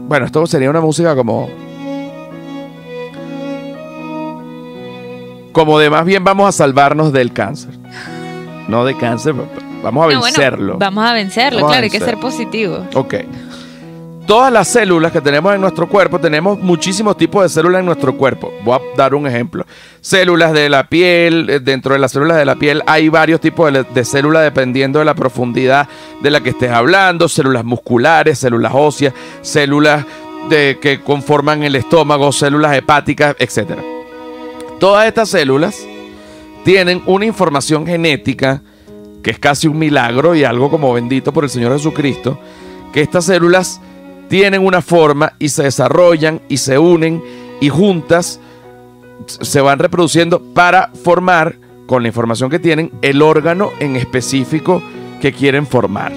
Bueno, esto sería una música como... Como de más bien vamos a salvarnos del cáncer. No de cáncer, vamos a No, bueno, vencerlo. vamos a vencerlo, Vamos a claro, hay que ser positivo. Ok. Todas las células que tenemos en nuestro cuerpo, tenemos muchísimos tipos de células en nuestro cuerpo. Voy a dar un ejemplo. Células de la piel, eh, dentro de las células de la piel hay varios tipos de, de células dependiendo de la profundidad de la que estés hablando. Células musculares, células óseas, células de, que conforman el estómago, células hepáticas, etc. Todas estas células tienen una información genética que es casi un milagro y algo como bendito por el Señor Jesucristo, que estas células tienen una forma y se desarrollan y se unen y juntas se van reproduciendo para formar, con la información que tienen, el órgano en específico que quieren formar.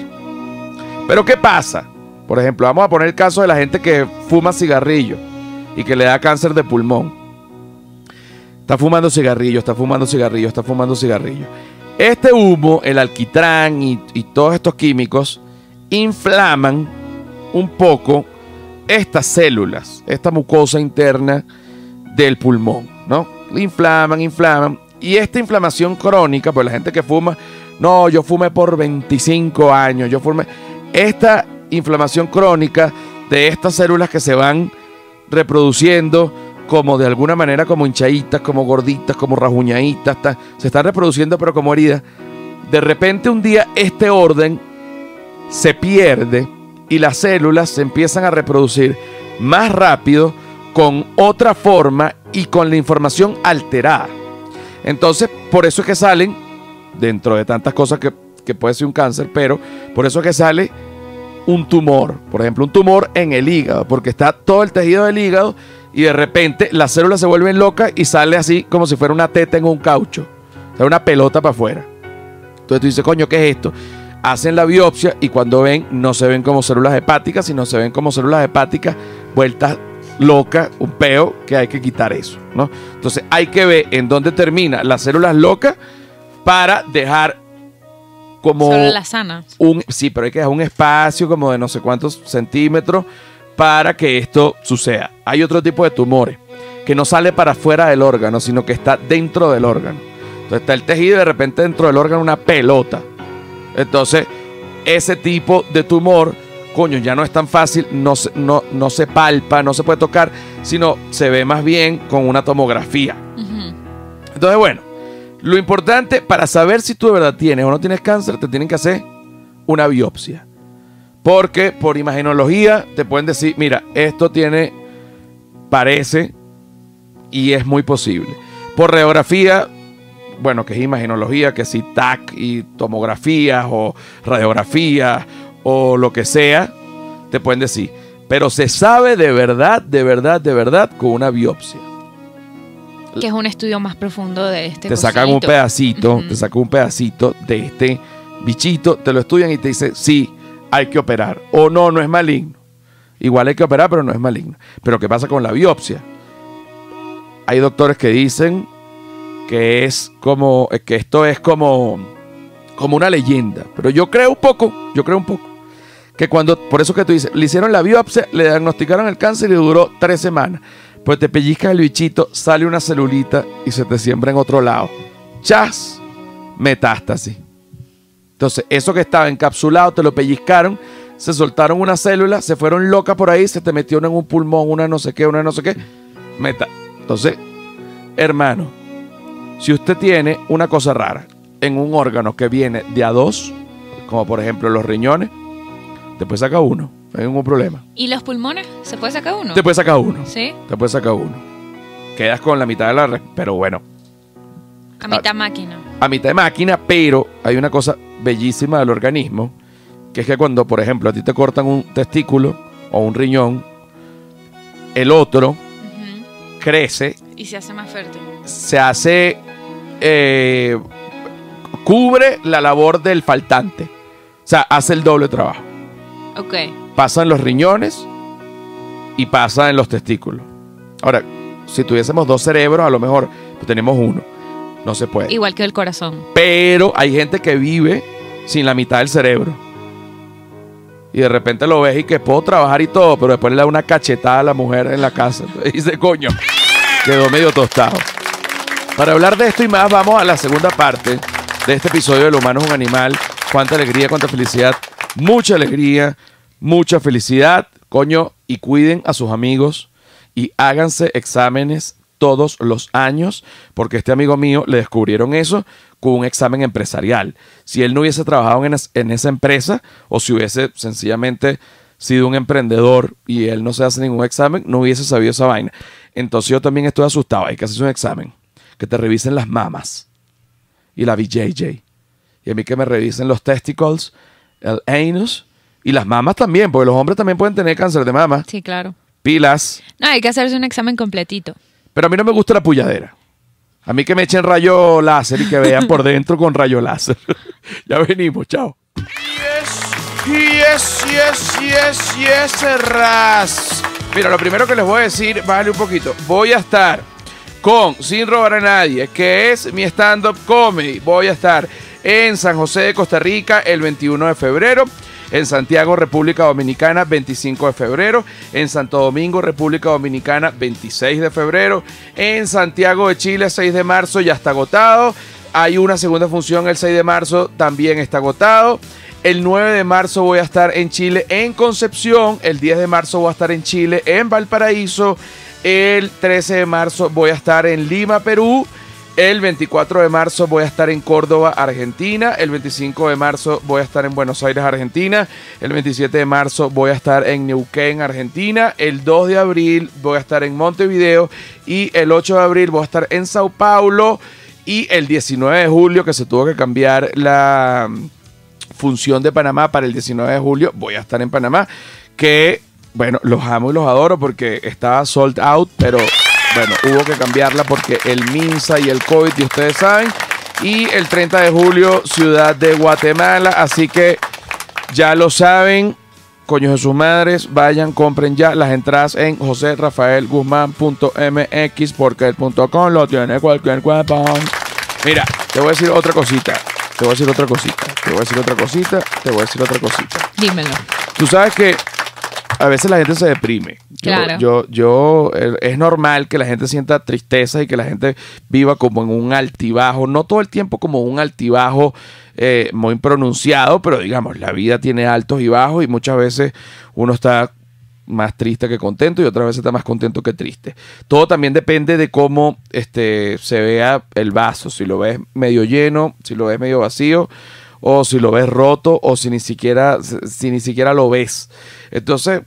Pero ¿qué pasa? Por ejemplo, vamos a poner el caso de la gente que fuma cigarrillo y que le da cáncer de pulmón. Está fumando cigarrillo, está fumando cigarrillo, está fumando cigarrillo. Este humo, el alquitrán y, todos estos químicos inflaman un poco estas células, esta mucosa interna del pulmón, ¿no? Inflaman, inflaman. Y esta inflamación crónica, pues la gente que fuma, no, yo fumé por 25 años, yo fumé. Esta inflamación crónica de estas células que se van reproduciendo como de alguna manera como hinchaditas, como gorditas, como rajuñaditas, ta- se están reproduciendo pero como heridas. De repente un día este orden se pierde y las células se empiezan a reproducir más rápido con otra forma y con la información alterada. Entonces, por eso es que salen, dentro de tantas cosas que, que puede ser un cáncer, pero por eso es que sale un tumor. Por ejemplo, un tumor en el hígado, porque está todo el tejido del hígado y de repente las células se vuelven locas y sale así como si fuera una teta en un caucho. O sea, una pelota para afuera. Entonces tú dices, coño, ¿qué es esto? Hacen la biopsia y cuando ven, no se ven como células hepáticas, sino se ven como células hepáticas vueltas locas, un peo, que hay que quitar eso, ¿no? Entonces hay que ver en dónde termina las células locas para dejar como Solo las sanas. un, sí, pero hay que dejar un espacio como de no sé cuántos centímetros para que esto suceda. Hay otro tipo de tumores que no sale para afuera del órgano, sino que está dentro del órgano. Entonces está el tejido y de repente dentro del órgano una pelota. Entonces, ese tipo de tumor, coño, ya no es tan fácil, no se, no, no se palpa, no se puede tocar, sino se ve más bien con una tomografía. Entonces, bueno, lo importante para saber si tú de verdad tienes o no tienes cáncer, te tienen que hacer una biopsia. Porque por imagenología te pueden decir, mira, esto tiene, parece y es muy posible. Por radiografía, bueno, que es imagenología, que si TAC y tomografías o radiografías o lo que sea, te pueden decir. Pero se sabe de verdad, de verdad, de verdad con una biopsia Que es un estudio más profundo de este te sacan un pedacito, te sacan un pedacito de este bichito, te lo estudian y te dicen, sí, hay que operar. O no, no es maligno. Igual hay que operar, pero no es maligno. Pero ¿qué pasa con la biopsia? Hay doctores que dicen que es como, eh, que esto es como, como una leyenda. Pero yo creo un poco, yo creo un poco. Que cuando, por eso que tú dices, le hicieron la biopsia, le diagnosticaron el cáncer y duró tres semanas. Pues te pellizcas el bichito, sale una celulita y se te siembra en otro lado. ¡Chas! Metástasis. Entonces, eso que estaba encapsulado, te lo pellizcaron, se soltaron una célula, se fueron locas por ahí, se te metieron en un pulmón, una no sé qué, una no sé qué. Meta. Entonces, hermano, si usted tiene una cosa rara en un órgano que viene de a dos, como por ejemplo los riñones, después saca uno, no hay ningún problema. ¿Y los pulmones? ¿Se puede sacar uno? Después saca uno, Sí, después saca uno. Quedas con la mitad de la red, pero bueno, a mitad máquina. a mitad de máquina, pero hay una cosa bellísima del organismo, que es que cuando, por ejemplo, a ti te cortan un testículo o un riñón, el otro crece, Y se hace más fértil. se hace, eh, cubre la labor del faltante. O sea, hace el doble trabajo. Ok. Pasa en los riñones y pasa en los testículos. Ahora, si tuviésemos dos cerebros, a lo mejor pues, tenemos uno. No se puede. Igual que el corazón. Pero hay gente que vive sin la mitad del cerebro. Y de repente lo ves y que puedo trabajar y todo, pero después le da una cachetada a la mujer en la casa. <laughs> Y dice, coño, quedó medio tostado. Para hablar de esto y más, vamos a la segunda parte de este episodio del humano es un animal. Cuánta alegría, cuánta felicidad. Mucha alegría, mucha felicidad. Coño, y cuiden a sus amigos y háganse exámenes todos los años, porque este amigo mío le descubrieron eso con un examen empresarial. Si él no hubiese trabajado en, es- en esa empresa o si hubiese sencillamente sido un emprendedor y él no se hace ningún examen, no hubiese sabido esa vaina. Entonces yo también estoy asustado, hay que hacerse un examen, que te revisen las mamas. y la VJJ. Y a mí que me revisen los testicles, el anus y las mamas también, porque los hombres también pueden tener cáncer de mama. Sí, claro. Pilas. No, hay que hacerse un examen completito. Pero a mí no me gusta la pulladera. A mí que me echen rayo láser y que vean por <laughs> dentro con rayo láser. <laughs> ya venimos, chao. Yes, yes, yes, yes, yes, ras. Mira, lo primero que les voy a decir, bájale un poquito. Voy a estar con Sin Robar a Nadie, que es mi stand-up comedy. Voy a estar en San José de Costa Rica el 21 de febrero en Santiago, República Dominicana, 25 de febrero, en Santo Domingo, República Dominicana, 26 de febrero, en Santiago de Chile, 6 de marzo, ya está agotado. Hay una segunda función el 6 de marzo, también está agotado. El 9 de marzo voy a estar en Chile, en Concepción. El 10 de marzo voy a estar en Chile, en Valparaíso. El 13 de marzo voy a estar en Lima, Perú. El 24 de marzo voy a estar en Córdoba, Argentina. El 25 de marzo voy a estar en Buenos Aires, Argentina. El 27 de marzo voy a estar en Neuquén, Argentina. El 2 de abril voy a estar en Montevideo. Y el 8 de abril voy a estar en Sao Paulo. Y el 19 de julio, que se tuvo que cambiar la mm, función de Panamá para el 19 de julio, voy a estar en Panamá. Que, bueno, los amo y los adoro porque estaba sold out, pero bueno, hubo que cambiarla porque el MINSA y el COVID, y ustedes saben. Y el 30 de julio, Ciudad de Guatemala. Así que ya lo saben, coños de sus madres, vayan, compren ya las entradas en joserrafaelguzmán.mx porque el punto com lo tiene cualquier cuerpo. Mira, te voy a decir otra cosita. Te voy a decir otra cosita. Te voy a decir otra cosita. Te voy a decir otra cosita. Dímelo. Tú sabes que a veces la gente se deprime. Yo- Claro. Yo, yo, eh, es normal que la gente sienta tristeza y que la gente viva como en un altibajo, no todo el tiempo como un altibajo eh, muy pronunciado, pero digamos, la vida tiene altos y bajos y muchas veces uno está más triste que contento y otras veces está más contento que triste. Todo también depende de cómo este, se vea el vaso, si lo ves medio lleno, si lo ves medio vacío o si lo ves roto o si ni siquiera si ni siquiera lo ves. Entonces,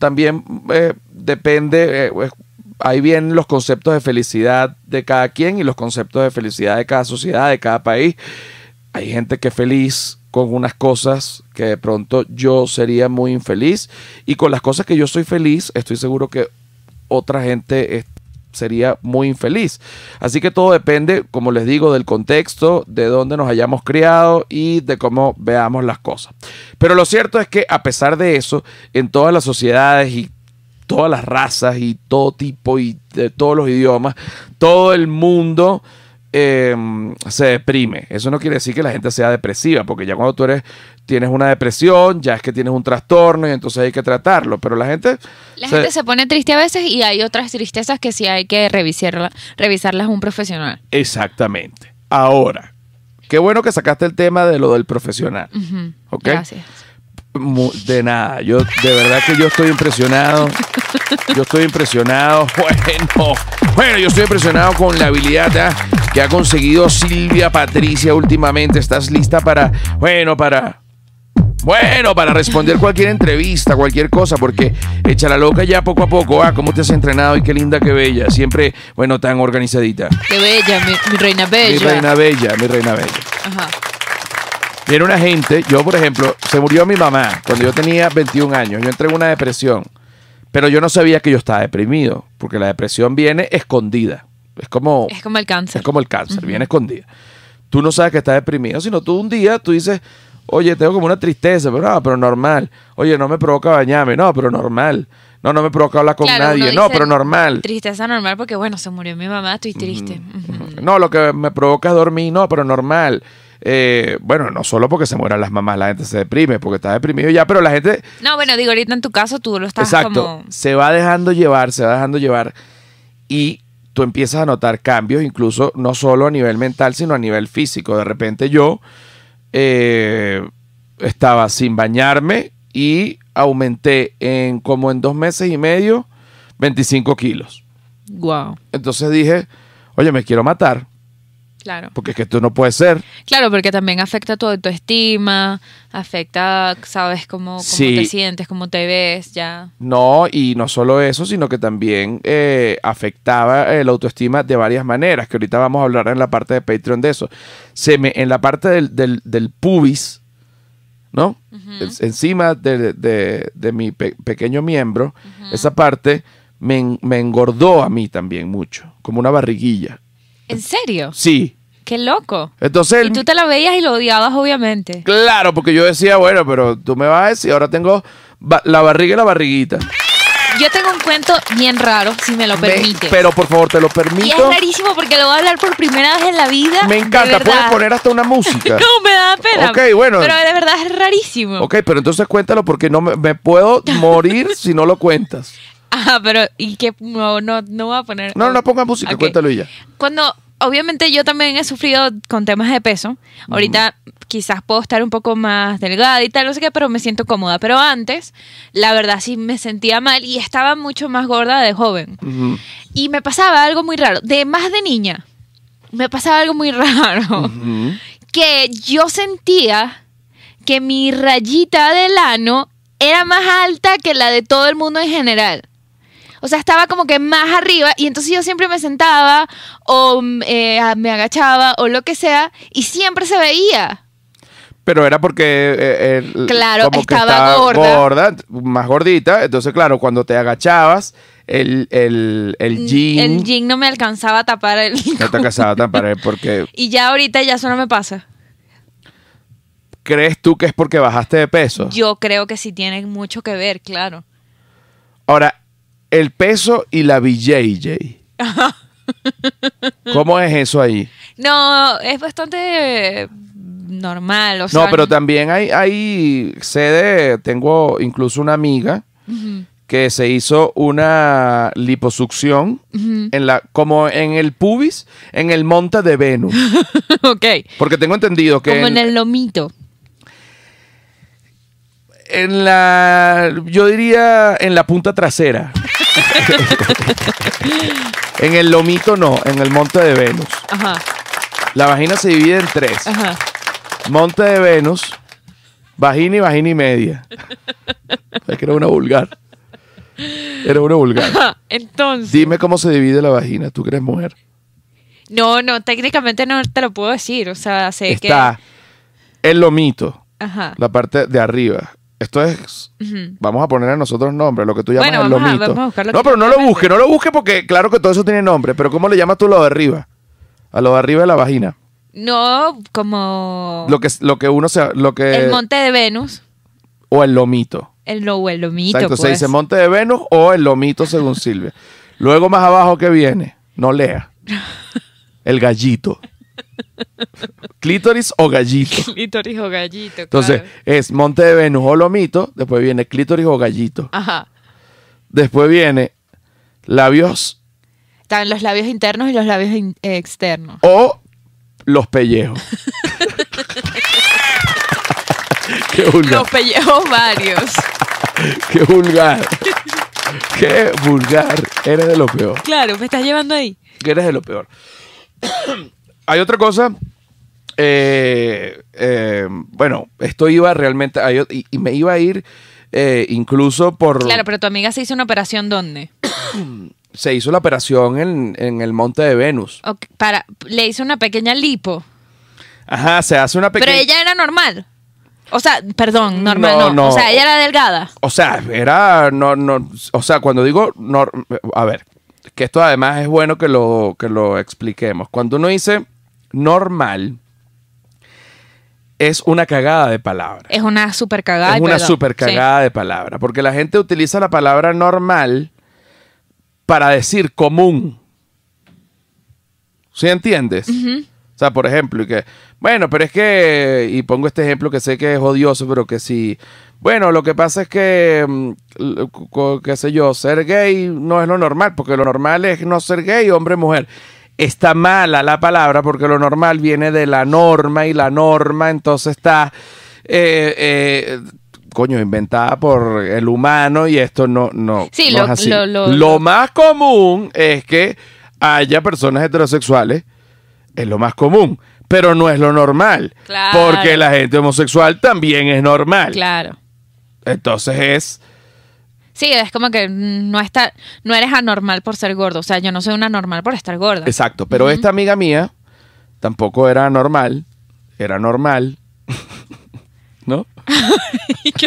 también eh, depende eh, pues, ahí vienen los conceptos de felicidad de cada quien y los conceptos de felicidad de cada sociedad, de cada país. Hay gente que es feliz con unas cosas que de pronto yo sería muy infeliz y con las cosas que yo soy feliz, estoy seguro que otra gente sería muy infeliz. Así que todo depende, como les digo, del contexto, de dónde nos hayamos criado y de cómo veamos las cosas. Pero lo cierto es que a pesar de eso, en todas las sociedades y todas las razas y todo tipo y de todos los idiomas, todo el mundo eh, se deprime. Eso no quiere decir que la gente sea depresiva, porque ya cuando tú eres, tienes una depresión, ya es que tienes un trastorno y entonces hay que tratarlo. Pero la gente... La gente se pone triste a veces y hay otras tristezas que sí hay que revisarla, revisarlas a un profesional. Exactamente. Ahora, qué bueno que sacaste el tema de lo del profesional. Gracias. De nada, yo de verdad que yo estoy impresionado. Yo estoy impresionado. <laughs> Bueno, bueno, yo estoy impresionado con la habilidad ah, que ha conseguido Silvia Patricia últimamente. ¿Estás lista para, bueno, para, bueno, para responder cualquier entrevista, cualquier cosa? Porque echa la loca ya poco a poco. Ah, cómo te has entrenado y qué linda, qué bella. Siempre, bueno, tan organizadita. Qué bella, mi, mi reina Mi bella. reina bella, mi reina bella. Ajá. Viene una gente, yo por ejemplo, se murió mi mamá cuando yo tenía 21 años, yo entré en una depresión, pero yo no sabía que yo estaba deprimido, porque la depresión viene escondida, es como, Es como el cáncer. es como el cáncer, viene escondida. Tú no sabes que estás deprimido, sino tú un día tú dices, oye, tengo como una tristeza, pero no, pero normal. Oye, no me provoca bañarme, no, pero normal. No, no me provoca hablar con Claro, nadie, no, pero normal. Tristeza normal porque, bueno, se murió mi mamá, estoy triste. No, lo que me provoca es dormir, no, pero normal. Eh, bueno, no solo porque se mueran las mamás, la gente se deprime, porque está deprimido ya, pero la gente, No, bueno, digo, ahorita en tu caso tú lo estás exacto, como... se va dejando llevar, se va dejando llevar y tú empiezas a notar cambios, incluso no solo a nivel mental, sino a nivel físico. De repente yo eh, estaba sin bañarme y aumenté en como en dos meses y medio 25 kilos. Wow. Entonces dije, oye, me quiero matar. Claro. Porque es que esto no puede ser. Claro, porque también afecta tu autoestima, afecta, sabes, cómo, cómo Sí. te sientes, cómo te ves, ya. No, y no solo eso, sino que también eh, afectaba eh, la autoestima de varias maneras, que ahorita vamos a hablar en la parte de Patreon de eso. Se me, en la parte del, del, del pubis, ¿no? Es- Encima de, de- de mi pe- pequeño miembro, esa parte me, me engordó a mí también mucho, como una barriguilla. ¿En serio? Sí. Qué loco. Entonces, Y tú te la veías y lo odiabas, obviamente. claro, porque yo decía, bueno, pero tú me vas a decir, ahora tengo ba- la barriga y la barriguita. Yo tengo un cuento bien raro, si me lo Me- permite. pero por favor, te lo y es permito. rarísimo porque lo voy a hablar por primera vez en la vida. Me de encanta, puedes poner hasta una música. <laughs> No, me da pena. Ok, bueno. Pero de verdad es rarísimo. Ok, pero entonces cuéntalo porque no me, me puedo morir <laughs> si no lo cuentas. Ajá, pero ¿y qué? No, no, no voy a poner. No, no ponga música, cuéntalo y ya. Cuando, obviamente yo también he sufrido con temas de peso. Ahorita quizás puedo estar un poco más delgada y tal, no sé qué, pero me siento cómoda. Pero antes, la verdad sí me sentía mal y estaba mucho más gorda de joven. Y me pasaba algo muy raro, de más de niña. Me pasaba algo muy <laughs> raro. Que yo sentía que mi rayita del ano era más alta que la de todo el mundo en general. O sea, estaba como que más arriba y entonces yo siempre me sentaba o mm, eh, me agachaba o lo que sea y siempre se veía. Pero era porque eh, el- Claro, como que estaba gorda. gorda, más gordita. Entonces, claro, cuando te agachabas, el, el, el jean El jean no me alcanzaba a tapar el... no te <laughs> alcanzaba tan pared porque Y ya ahorita ya eso no me pasa. crees tú que es porque bajaste de peso. Yo creo que sí tiene mucho que ver, claro. Ahora, el peso y la BJJ. <laughs> ¿Cómo es eso ahí? No, es bastante normal. O sea, No, pero también hay, hay sede, tengo incluso una amiga que se hizo una liposucción en la, como en el pubis, en el monte de Venus. <laughs> ok. Porque tengo entendido que Como en en, el lomito. en la, yo diría en la punta trasera. <laughs> en el lomito no, en el monte de Venus. Ajá, La vagina se divide en tres. ajá. Monte de Venus, vagina y vagina y media. <laughs> es que era una vulgar. Era una vulgar. Ajá, Entonces. Dime cómo se divide la vagina, tú que eres mujer. No, no, técnicamente no te lo puedo decir. O sea, sé Está el lomito, que. Ajá. la parte de arriba. Esto es. Vamos a poner a nosotros nombre, lo que tú llamas Bueno, el vamos a- lomito. vamos a buscarlo no, pero no lo busque, no lo busque porque claro que todo eso tiene nombre. Pero ¿cómo le llamas tú lo de arriba? A lo de arriba de la vagina. No, como. Lo que, lo que uno se. Lo que, El monte de Venus. o el lomito. El, lo, el lomito. Exacto, se pues. dice Monte de Venus o el lomito según Silvia. <laughs> Luego más abajo que viene, no lea. <laughs> El gallito. <laughs> Clítoris o gallito. <laughs> Clítoris o gallito. Entonces, claro. es Monte de Venus o lomito, después viene clítoris o gallito. Ajá. Después viene labios Están los labios internos y los labios in- eh, externos. o los pellejos. <laughs> qué vulgar, Los pellejos varios. qué vulgar. Qué vulgar. Eres de lo peor. claro, me estás llevando ahí. eres de lo peor. Hay otra cosa. eh, eh, bueno, esto iba realmente. y, y me iba a ir eh, incluso por. Claro, pero tu amiga se hizo una operación ¿dónde? <clears throat> Se hizo la operación en, en el monte de Venus. Para, le hizo una pequeña lipo. Ajá, se hace una Pero pequeña. ella era normal. O sea, perdón, normal No, no. no. O sea, ella era delgada. O sea, era. No, no, o sea, cuando digo. nor- a ver, que esto además es bueno que lo, que lo expliquemos. Cuando uno dice normal, es una cagada de palabras. Es una super cagada. es una perdón. super cagada de palabra, porque la gente utiliza la palabra normal para decir común. ¿Sí entiendes? O sea, por ejemplo, y que, bueno, pero es que, y pongo este ejemplo que sé que es odioso, pero que sí, bueno, lo que pasa es que, mm, qué sé yo, ser gay no es lo normal, porque lo normal es no ser gay, hombre, mujer. Está mala la palabra porque lo normal viene de la norma y la norma entonces está, eh, eh, coño, inventada por el humano y esto no, no, Sí, no lo- es así. lo- lo- Lo lo- más común es que haya personas heterosexuales es lo más común, pero no es lo normal. Claro. Porque la gente homosexual también es normal. Claro. Entonces es... Sí, es como que no está, no eres anormal por ser gordo. O sea, yo no soy una normal por estar gorda. Exacto, pero esta amiga mía tampoco era normal, era normal, <laughs> ¿no? <laughs>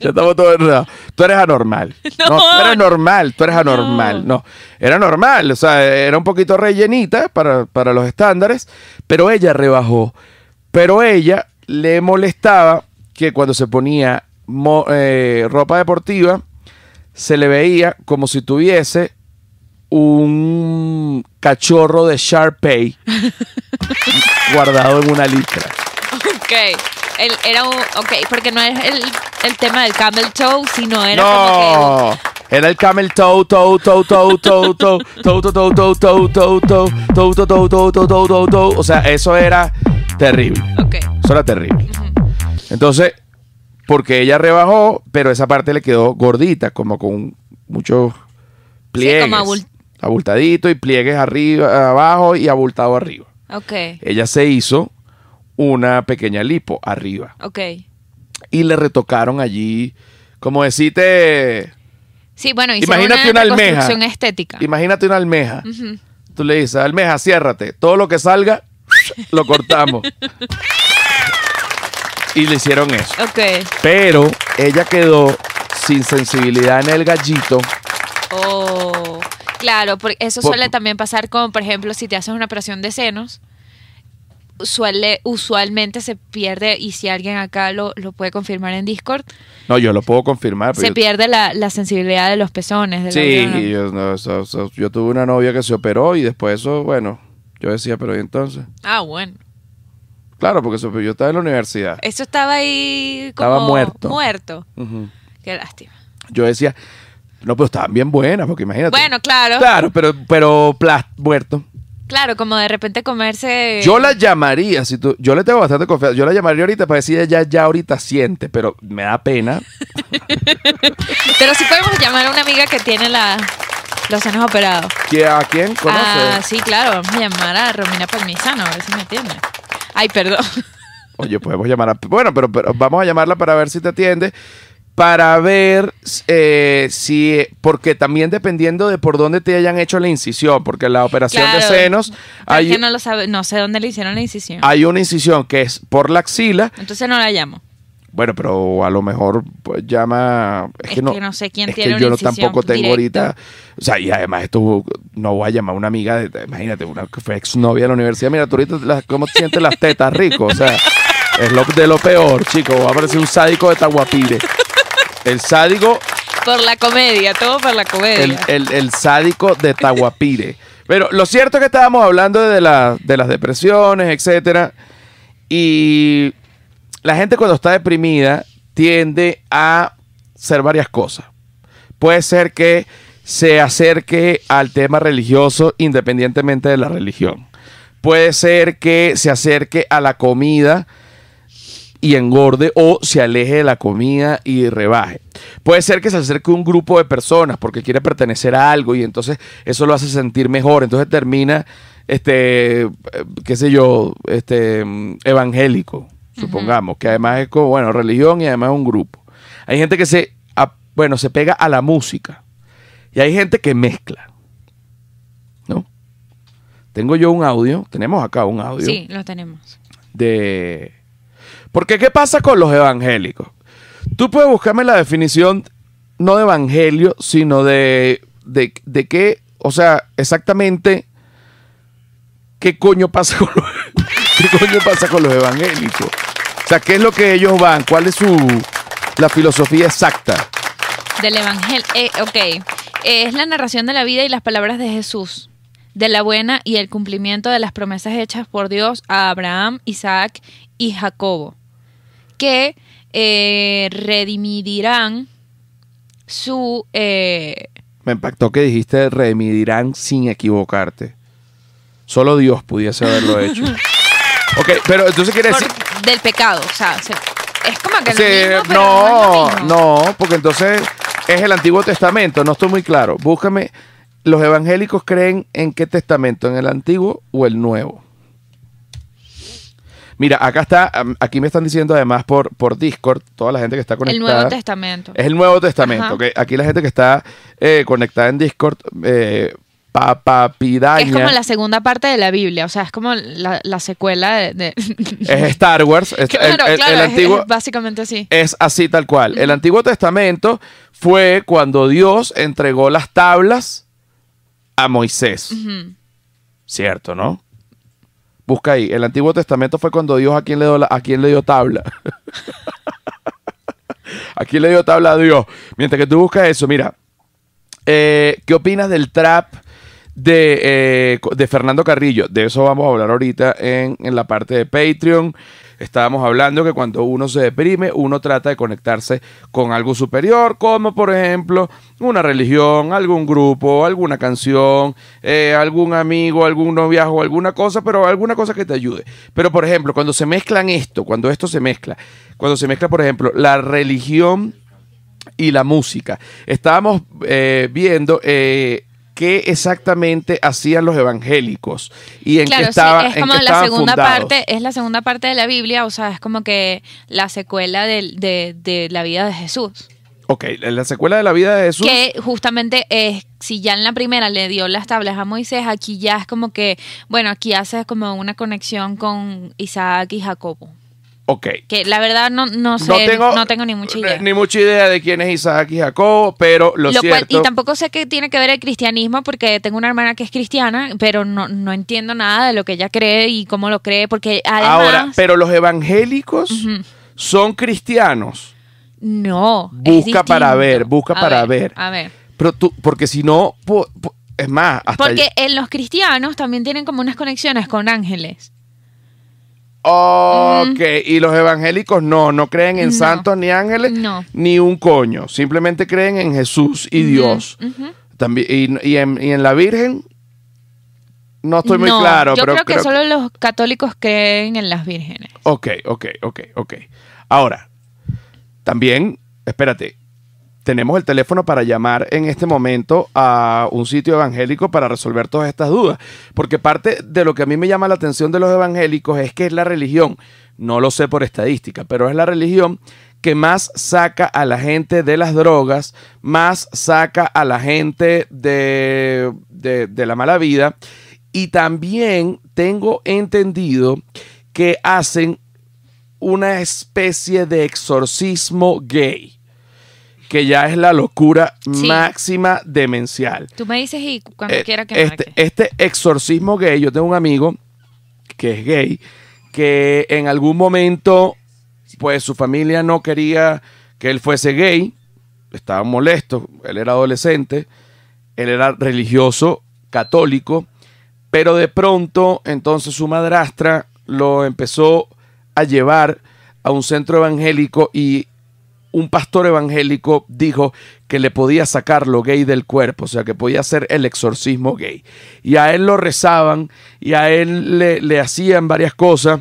ya estamos todos enredados. Tú eres anormal. <laughs> No, No. tú eres normal, tú eres anormal. No. era normal, o sea, era un poquito rellenita para, para los estándares, pero ella rebajó. Pero ella le molestaba que cuando se ponía mo- eh, ropa deportiva, se le veía como si tuviese un cachorro de Sharpay guardado en una litra. Ok. El- era un, ok, porque no es el, el tema del camel toe, sino era como No, era el camel toe, toe, toe, toe, toe, toe, toe, toe, toe, toe, toe, toe, toe, toe, toe, toe. O sea, eso era terrible. que. Eso era terrible. Entonces, porque ella rebajó, pero esa parte le quedó gordita, como con muchos pliegues. como abul- abultadito y pliegues arriba, abajo y abultado arriba. Ok. Ella se hizo una pequeña lipo arriba Ok. y le retocaron allí, como decirte, Sí, bueno, Imagínate una almeja. reconstrucción estética. imagínate una almeja. Tú le dices, almeja, ciérrate, todo lo que salga, <laughs> lo cortamos. <laughs> y le hicieron eso. Ok. Pero ella quedó sin sensibilidad en el gallito. Oh, claro, porque eso Por- suele también pasar con, por ejemplo, si te haces una operación de senos, suele, usualmente se pierde, y si alguien acá lo, lo puede confirmar en Discord, No, yo lo puedo confirmar. pero se yo- pierde la, la sensibilidad de los pezones. Sí, yo, no, eso- eso- yo tuve una novia que se operó y después eso, bueno, yo decía, pero ¿y entonces? Ah, bueno. Claro, porque eso- yo estaba en la universidad. Eso estaba ahí como Estaba muerto. muerto. Qué lástima. Yo decía, no, pero estaban bien buenas, porque imagínate. Bueno, claro. Claro, pero, pero plas, muerto. Claro, como de repente comerse... Yo la llamaría, si tú, yo le tengo bastante confianza, yo la llamaría ahorita para decir ella ya ahorita siente, pero me da pena. <laughs> Pero sí podemos llamar a una amiga que tiene la, los senos operados. ¿Que ¿A quién conoce? Ah, sí, claro. Vamos a llamar a Romina Palmisano, a ver si me atiende. Ay, perdón. Oye, podemos llamar a... Bueno, pero, pero vamos a llamarla para ver si te atiende. Para ver eh, si... Porque también dependiendo de por dónde te hayan hecho la incisión. Porque la operación de senos... Hay, que no lo sabe, no sé dónde le hicieron la incisión. hay una incisión que es por la axila. Entonces no la llamo. Bueno, pero a lo mejor pues, llama... Es, Es que no, que no sé quién es tiene que yo no tampoco tengo directa. ahorita... O sea, y además esto no voy a llamar a una amiga de... Imagínate, una que fue exnovia de la universidad. Mira, tú ahorita las- cómo te sientes las tetas, rico. O sea, es lo, de lo peor, chico. Va a parecer un sádico de Taguapire. El sádico, Por la comedia, todo por la comedia. el, el- el sádico de Taguapire. Pero lo cierto es que estábamos hablando de, la- de las depresiones, etcétera. Y la gente cuando está deprimida tiende a hacer varias cosas. Puede ser que se acerque al tema religioso independientemente de la religión. Puede ser que se acerque a la comida y engorde o se aleje de la comida y rebaje. Puede ser que se acerque a un grupo de personas porque quiere pertenecer a algo y entonces eso lo hace sentir mejor. Entonces termina, este, eh, qué sé yo, este, mm, evangélico, supongamos, que además es como, bueno, religión y además un grupo. Hay gente que se, a- bueno, se pega a la música y hay gente que mezcla, ¿no? Tengo yo un audio, tenemos acá un audio Sí, lo tenemos. de... Porque ¿qué pasa con los evangélicos? Tú puedes buscarme la definición no de evangelio, sino de, de, de qué, o sea, exactamente qué coño pasa con los, <laughs> qué coño pasa con los evangélicos. O sea, ¿qué es lo que ellos van? ¿Cuál es su la filosofía exacta? Del Evangelio. Eh, ok. Es la narración de la vida y las palabras de Jesús, de la buena y el cumplimiento de las promesas hechas por Dios a Abraham, Isaac y Jacobo, que eh, redimirán su... eh, Me impactó que dijiste remidirán sin equivocarte. Solo Dios pudiese haberlo hecho. <laughs> ok, pero entonces quiere por- decir... del pecado. O sea, se- es como que Sí, lo mismo, pero no, no, es lo mismo. no, porque entonces es el Antiguo Testamento, no estoy muy claro. Búscame, los evangélicos creen en qué testamento, en el Antiguo o el Nuevo. Mira, acá está, aquí me están diciendo además por, por Discord, toda la gente que está El conectada. Nuevo Testamento. Es el Nuevo Testamento, Ajá. ¿ok? Aquí la gente que está eh, conectada en Discord, eh, papapidaña, es como la segunda parte de la Biblia, o sea, es como la, la secuela de... de- <laughs> es Star Wars. es- claro, el, el claro, es- antiguo, es básicamente así. es así tal cual. El Antiguo Testamento fue cuando Dios entregó las tablas a Moisés. Cierto, ¿no? Busca ahí. El Antiguo Testamento fue cuando Dios a quién le dio, la- a quién le dio tabla. <laughs> a quién le dio tabla a Dios. Mientras que tú buscas eso, mira. eh, ¿Qué opinas del trap de, eh, de Fernando Carrillo? De eso vamos a hablar ahorita en, en la parte de Patreon. Estábamos hablando que cuando uno se deprime, uno trata de conectarse con algo superior, como por ejemplo una religión, algún grupo, alguna canción, eh, algún amigo, algún noviazgo, alguna cosa, pero alguna cosa que te ayude. Pero por ejemplo, cuando se mezclan esto, cuando esto se mezcla, cuando se mezcla, por ejemplo, la religión y la música. Estábamos eh, viendo eh, qué exactamente hacían los evangélicos y en qué Claro, estaban, sí, es en como qué la segunda fundados. parte, es la segunda parte de la Biblia, o sea, es como que la secuela de, de la vida de Jesús. Ok, la secuela de la vida de Jesús. Que justamente es, si ya en la primera le dio las tablas a Moisés, aquí ya es como que, bueno, aquí hace como una conexión con Isaac y Jacobo. Ok. Que la verdad no, no sé, no tengo, ni mucha idea. Ni mucha idea de quién es Isaac y Jacob, pero lo, Lo cual, cierto. y tampoco sé qué tiene que ver el cristianismo, porque tengo una hermana que es cristiana, pero no, no entiendo nada de lo que ella cree y cómo lo cree, porque además... Ahora, pero los evangélicos son cristianos. No. Busca para ver, busca A para ver. A ver. Pero tú, porque si no, po- po- es más, hasta Porque en los cristianos también tienen como unas conexiones con ángeles. Ok, y los evangélicos no, no creen en No. santos ni ángeles, No. ni un coño. Simplemente creen en Jesús y Dios. También, y, y en, y en la Virgen, no estoy muy claro, Yo pero creo que solo los católicos creen en las vírgenes. Ok, ok, ok, ok. Ahora, también, espérate, tenemos el teléfono para llamar en este momento a un sitio evangélico para resolver todas estas dudas. Porque parte de lo que a mí me llama la atención de los evangélicos es que es la religión, no lo sé por estadística, pero es la religión que más saca a la gente de las drogas, más saca a la gente de, de, de la mala vida. Y también tengo entendido que hacen una especie de exorcismo gay, que ya es la locura Sí. máxima demencial. Tú me dices y cuando Eh, quiera que este, marque. este exorcismo gay, yo tengo un amigo que es gay, que en algún momento, pues su familia no quería que él fuese gay, estaba molesto, él era adolescente, él era religioso, católico, pero de pronto entonces su madrastra lo empezó a llevar a un centro evangélico y un pastor evangélico dijo que le podía sacar lo gay del cuerpo, o sea, que podía hacer el exorcismo gay. Y a él lo rezaban y a él le, le hacían varias cosas.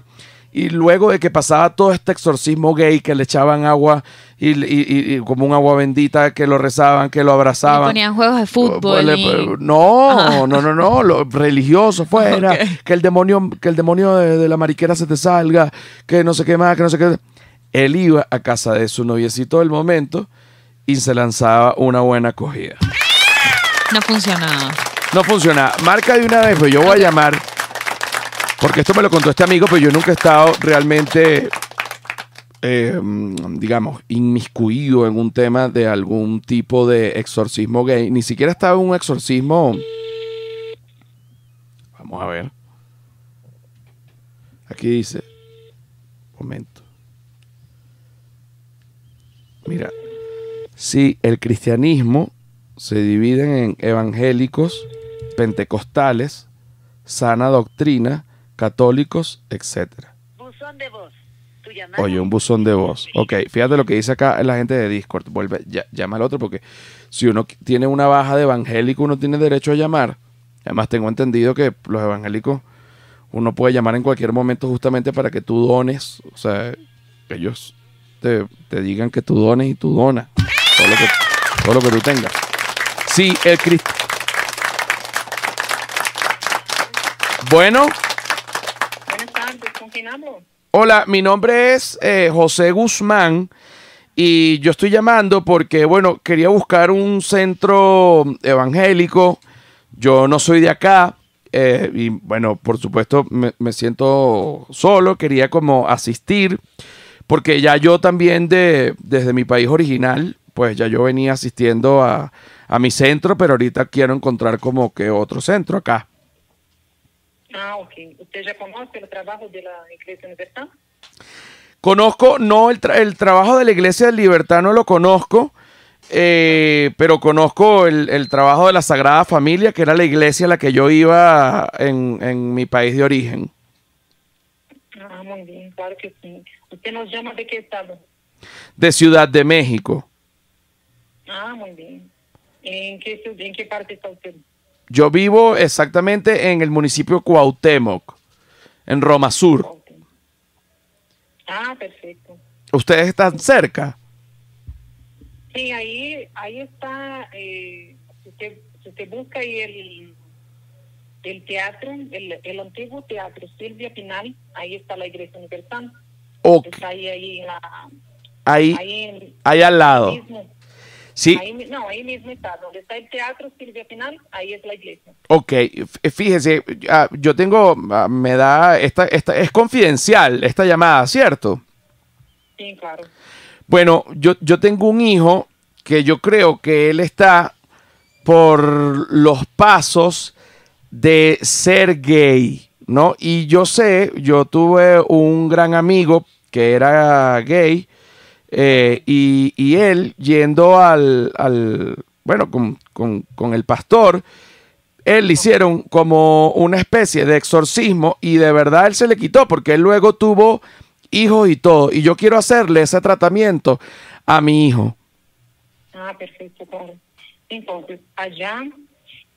Y luego de que pasaba todo este exorcismo gay, que le echaban agua y, y- y- y como un agua bendita, que lo rezaban, que lo Le abrazaban. ponían juegos de fútbol. Pues le- y- No, no, no, no, lo religioso <laughs> fuera, que el demonio, que el demonio de, de la mariquera se te salga, que no sé qué más, que no sé qué. Él iba a casa de su noviecito del momento y se lanzaba una buena acogida. No funcionaba. No funciona. Marca de una vez, pues yo voy a llamar. Porque esto me lo contó este amigo, pero yo nunca he estado realmente, eh, mm, digamos, inmiscuido en un tema de algún tipo de exorcismo gay. Ni siquiera estaba en un exorcismo. Vamos a ver. Aquí dice. Momento. Mira. Sí, el cristianismo se divide en evangélicos, pentecostales, sana doctrina, católicos, etcétera. Buzón de voz. Oye, un buzón de voz. Ok, fíjate lo que dice acá la gente de Discord. Vuelve, ya- llama al otro porque si uno tiene una baja de evangélico, uno tiene derecho a llamar. Además, tengo entendido que los evangélicos uno puede llamar en cualquier momento justamente para que tú dones. O sea, ellos te, te digan que tú dones y tú donas. Todo lo que, todo lo que tú tengas. Sí, el Cristo. Bueno, Buenas tardes, ¿con quién hablo? Hola, mi nombre es eh, José Guzmán y yo estoy llamando porque, bueno, quería buscar un centro evangélico. Yo no soy de acá eh, y, bueno, por supuesto me, me siento solo, quería como asistir porque ya yo también de, desde mi país original, pues ya yo venía asistiendo a, a mi centro, pero ahorita quiero encontrar como que otro centro acá. Ah, ok. ¿Usted ya conoce el trabajo de la Iglesia Universal? Conozco, no, el, tra- el trabajo de la Iglesia de Libertad no lo conozco, eh, pero conozco el, el trabajo de la Sagrada Familia, que era la iglesia a la que yo iba en, en mi país de origen. Ah, muy bien, claro que sí. ¿Usted nos llama de qué estado? de Ciudad de México. Ah, muy bien. ¿En qué, en qué parte está usted? Yo vivo exactamente en el municipio Cuauhtémoc, en Roma Sur. Ah, perfecto. ¿Ustedes están cerca? Sí, ahí, ahí está, eh, si, usted, si usted busca ahí el, el teatro, el, el antiguo teatro Silvia Pinal, ahí está la Iglesia Universal. Está ahí, ahí, en la, ahí, ahí en, ahí al lado. mismo. Sí, Ahí, mi- no, ahí mismo está, donde está el teatro Silvia Pinal, ahí es la iglesia. ok. F- Fíjese, ah, yo tengo, ah, me da, esta, esta, es confidencial esta llamada, ¿cierto? Sí, claro. Bueno, yo, yo tengo un hijo que yo creo que él está por los pasos de ser gay, ¿no? Y yo sé, yo tuve un gran amigo que era gay eh, y, él yendo al, bueno, con, con- el pastor, él le hicieron como una especie de exorcismo y de verdad él se le quitó porque él luego tuvo hijos y todo. Y yo quiero hacerle ese tratamiento a mi hijo. Ah, allá,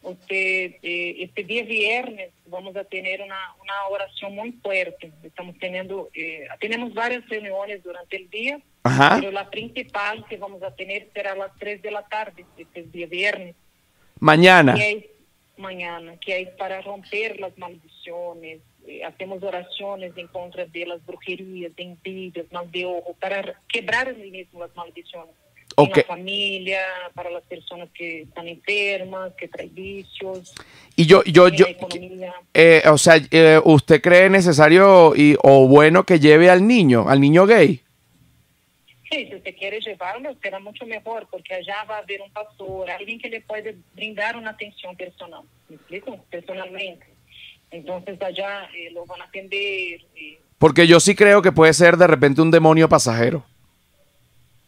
usted, eh, este día viernes, vamos a tener una, una oración muy fuerte. Estamos teniendo, eh, tenemos varias reuniones durante el día, Ajá. pero la principal que vamos a tener será a las 3 de la tarde, este día viernes. Mañana. que es mañana, que es para romper las maldiciones. eh, hacemos oraciones en contra de las brujerías, de envidias, mal de ojo, para quebrar mismo las maldiciones. Ok. En la familia, para las personas que están enfermas, que traen vicios, Y yo, yo, yo, eh, o sea, eh, ¿usted cree necesario y, o bueno que lleve al niño, al niño gay? Sí, si usted quiere llevarlo, será mucho mejor, porque allá va a haber un pastor, alguien que le puede brindar una atención personal, ¿me explico? Personalmente. Entonces allá eh, lo van a atender, eh, Porque yo sí creo que puede ser de repente un demonio pasajero.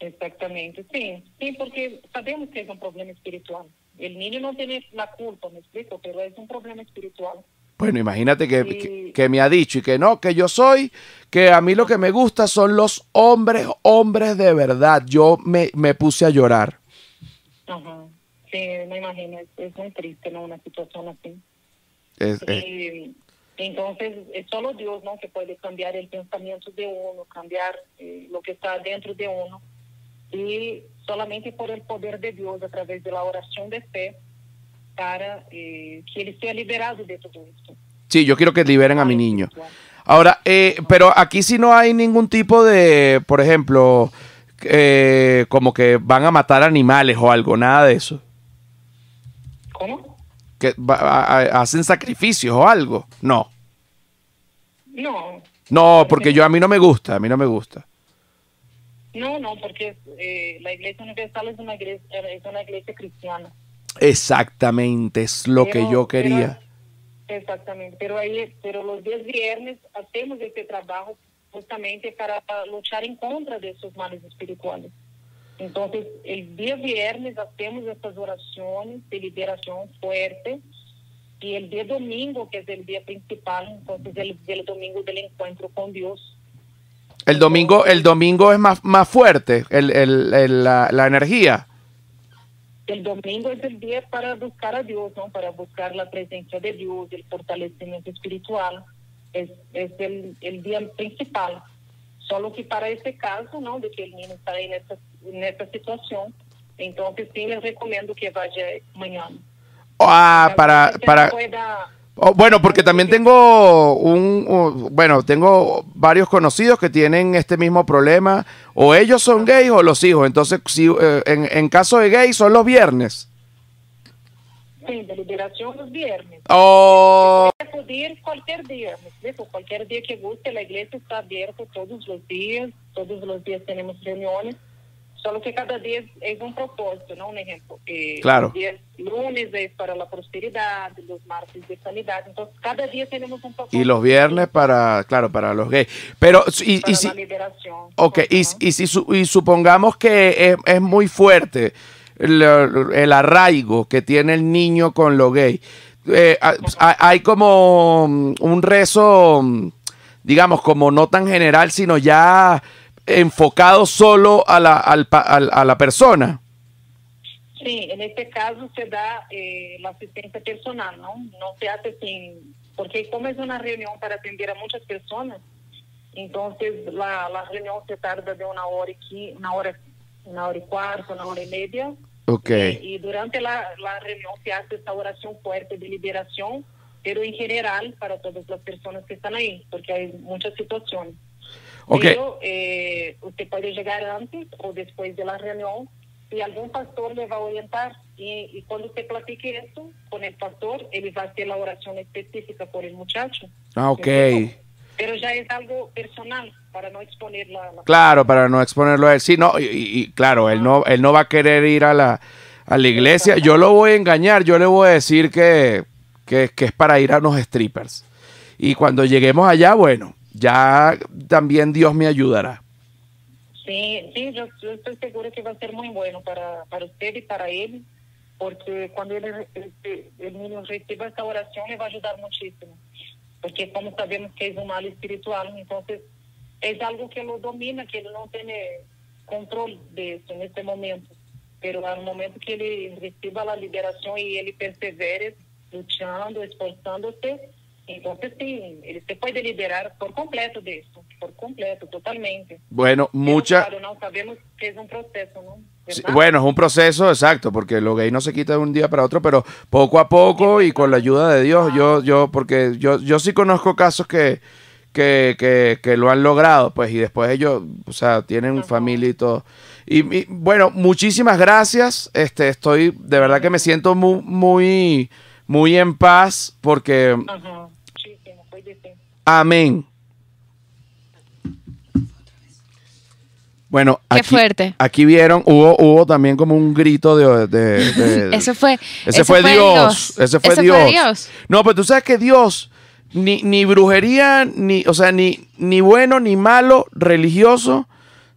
Exactamente, sí, sí, porque sabemos que es un problema espiritual. El niño no tiene la culpa, me explico, pero es un problema espiritual. Bueno, imagínate que, Sí. que- que me ha dicho y que no, que yo soy, que a mí lo que me gusta son los hombres, hombres de verdad. Yo me, me puse a llorar. Ajá. Sí, me imagino, es, es muy triste, ¿no? Una situación así. Es- es- Y, entonces, es solo Dios, ¿no? Que puede cambiar el pensamiento de uno, cambiar eh, lo que está dentro de uno. Y solamente por el poder de Dios, a través de la oración de fe, para eh, que él sea liberado de todo esto. sí, yo quiero que liberen a mi niño. Ahora, eh, pero aquí sí no hay ningún tipo de, por ejemplo, eh, como que van a matar animales o algo, nada de eso. ¿Cómo? Que va- a- a- hacen sacrificios o algo. No. No, No, porque yo a mí no me gusta, a mí no me gusta. No, no, porque eh, la Iglesia Universal es una iglesia, es una iglesia cristiana. Exactamente, es lo que yo pero- quería. exactamente, pero ahí, pero los días viernes hacemos este trabajo justamente para luchar en contra de esos males espirituales. Entonces, el día viernes hacemos estas oraciones de liberación fuerte y el día domingo, que es el día principal, entonces el, el domingo del encuentro con Dios. El domingo, el domingo es más, más fuerte, el, el- el- la, la energía. El domingo es el día para buscar a Dios, ¿no? Para buscar la presencia de Dios, el fortalecimiento espiritual. Es, es el, el día principal. Solo que para este caso, ¿no? De que el niño está en esta, en esta situación, entonces sí les recomiendo que vaya mañana. Ah, para, para, pueda Oh, bueno, porque también tengo un, un- bueno, tengo varios conocidos que tienen este mismo problema. O ellos son gays o los hijos. Entonces, si, eh, en, en caso de gay, son los viernes. Sim, da liberação nos viernes. Oh, Puede acudir cualquier día. Cualquier día que guste, la iglesia está abierta todos los días, todos los días tenemos reuniones, solo que cada día es, un propósito, ¿no? Un ejemplo. eh, Claro. Lunes es para la prosperidad, los martes de sanidad, entonces cada día tenemos un propósito. y los viernes para, claro, para los gays. Pero, y, para y si, la liberación. ok, y, si y supongamos que es, es muy fuerte el, el arraigo que tiene el niño con lo gay. Eh, ha- ha- hay como mm, un rezo, mm, digamos, como no tan general, sino ya enfocado solo a la, al al- a la persona. Sí, en este caso se da eh, la asistencia personal, ¿no? No se hace sin, porque como es una reunión para atender a muchas personas, entonces la, la reunión se tarda de una hora y una hora, una hora y cuarto, una hora y media. Ok. Y durante la, la reunión se hace esta oración fuerte de liberación, pero en general para todas las personas que están ahí, porque hay muchas situaciones. Ok. Pero eh, usted puede llegar antes o después de la reunión y algún pastor le va a orientar. Y, y cuando usted platique esto con el pastor, él va a hacer la oración específica por el muchacho. Ah, ok. Pero ya es algo personal para no exponer la... la- Claro, para no exponerlo a él. Sí, no, y, y- claro, él no, él no va a querer ir a la, a la iglesia. Yo lo voy a engañar, yo le voy a decir que, que, que es para ir a unos strippers. Y cuando lleguemos allá, bueno, ya también Dios me ayudará. Sí, sí, yo, yo estoy segura que va a ser muy bueno para, para usted y para él, porque cuando él, este, el niño reciba esta oración le va a ayudar muchísimo, porque como sabemos que es un mal espiritual, entonces es algo que lo domina, que él no tiene control de eso en este momento, pero al momento que él reciba la liberación y él persevere luchando, esforzándose, entonces sí, él se puede liberar por completo de eso, por completo, totalmente. Bueno, Pero, mucha... claro, no sabemos que es un proceso, ¿no? Bueno, es un proceso exacto, porque lo gay no se quita de un día para otro, pero poco a poco y con la ayuda de Dios, yo, yo, porque yo, yo sí conozco casos que, que, que, que lo han logrado, pues, y después ellos, o sea, tienen Ajá. familia y todo. Y, y, bueno, muchísimas gracias. Este, estoy, de verdad que me siento muy, muy, muy en paz, porque, Ajá, amén. Bueno, Qué aquí, fuerte. aquí vieron, hubo, hubo también como un grito de, de- de- <laughs> Eso fue. ese fue, fue Dios. Dios. Ese fue Dios. fue Dios. No, pero tú sabes que Dios, ni, ni brujería, ni, o sea, ni, ni bueno, ni malo, religioso,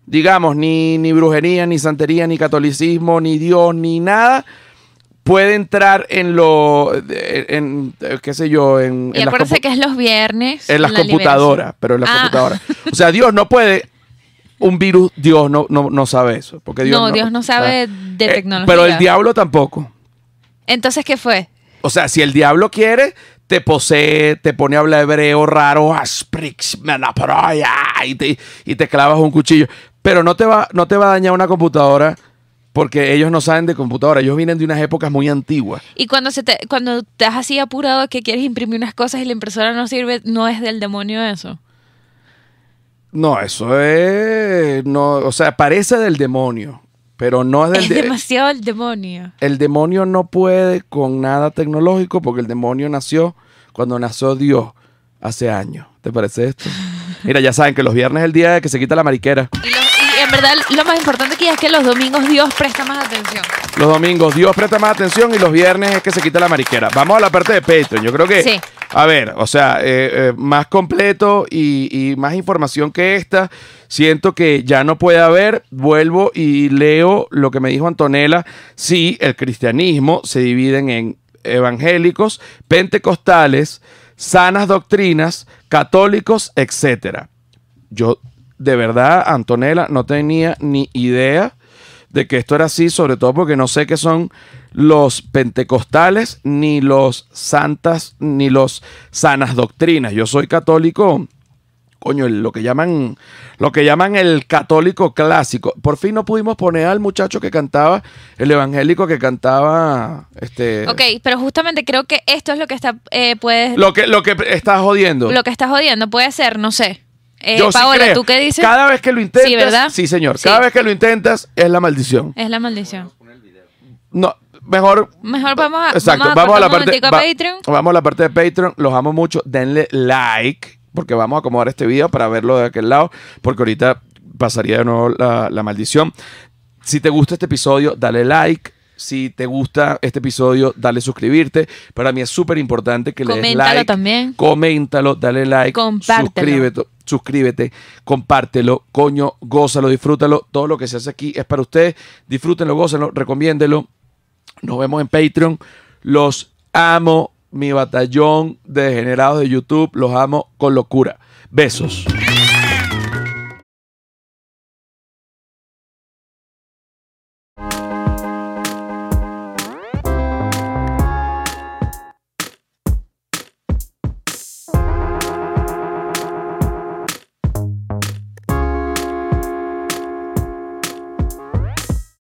digamos, ni, ni brujería, ni santería, ni catolicismo, ni Dios, ni nada, puede entrar en lo, en, en, qué sé yo, en, Y en acuérdense que es los viernes. en las la computadoras, liberación. pero en las Ah. computadoras. O sea, Dios no puede. Un virus, Dios no, no, no sabe eso. Porque Dios No, Dios no sabe de Eh, tecnología. Pero el diablo tampoco. Entonces, ¿qué fue? O sea, si el diablo quiere, te posee, te pone a hablar hebreo raro, y te, y te clavas un cuchillo. Pero no te, va, no te va a dañar una computadora porque ellos no saben de computadora. Ellos vienen de unas épocas muy antiguas. Y cuando se te, cuando estás así apurado que quieres imprimir unas cosas y la impresora no sirve, no es del demonio eso. No, eso es. No, o sea, parece del demonio, pero no es del Es de- demasiado el demonio. El demonio no puede con nada tecnológico porque el demonio nació cuando nació Dios hace años. ¿Te parece esto? <laughs> Mira, ya saben que los viernes es el día de que se quita la mariquera. Verdad, lo más importante aquí es que los domingos Dios presta más atención. Los domingos Dios presta más atención y los viernes es que se quita la mariquera. Vamos a la parte de Patreon. Yo creo que, Sí. a ver, o sea, eh, eh, más completo y, y más información que esta. Siento que ya no puede haber. Vuelvo y leo lo que me dijo Antonella. Sí, el cristianismo se dividen en evangélicos, pentecostales, sanas doctrinas, católicos, etcétera. Yo, de verdad, Antonella, no tenía ni idea de que esto era así, sobre todo porque no sé qué son los pentecostales, ni los santas, ni los sanas doctrinas. Yo soy católico coño, lo que llaman lo que llaman el católico clásico. Por fin no pudimos poner al muchacho que cantaba, el evangélico que cantaba este Ok, pero justamente creo que esto es lo que está, eh, puedes, lo que lo que estás jodiendo. lo que estás jodiendo. Puede ser, no sé. Eh, Yo sí Paola, creo. ¿tú qué dices? Cada vez que lo intentas, Sí, ¿verdad? señor. Sí. Cada vez que lo intentas es la maldición. Es la maldición. No, mejor Mejor vamos a, Exacto, vamos a la un parte momentico a va- Patreon. Vamos a la parte de Patreon, los amo mucho, denle like porque vamos a acomodar este video para verlo de aquel lado, porque ahorita pasaría de nuevo la, la maldición. Si te gusta este episodio, dale like. Si te gusta este episodio, dale suscribirte. Para mí es súper importante que le des Coméntalo like. también. Coméntalo, dale like. Compártelo. Suscríbete, suscríbete, compártelo, coño, gózalo, disfrútalo. Todo lo que se hace aquí es para ustedes. Disfrútenlo, gózalo, recomiéndelo. Nos vemos en Patreon. Los amo, mi batallón de degenerados de YouTube. Los amo con locura. Besos.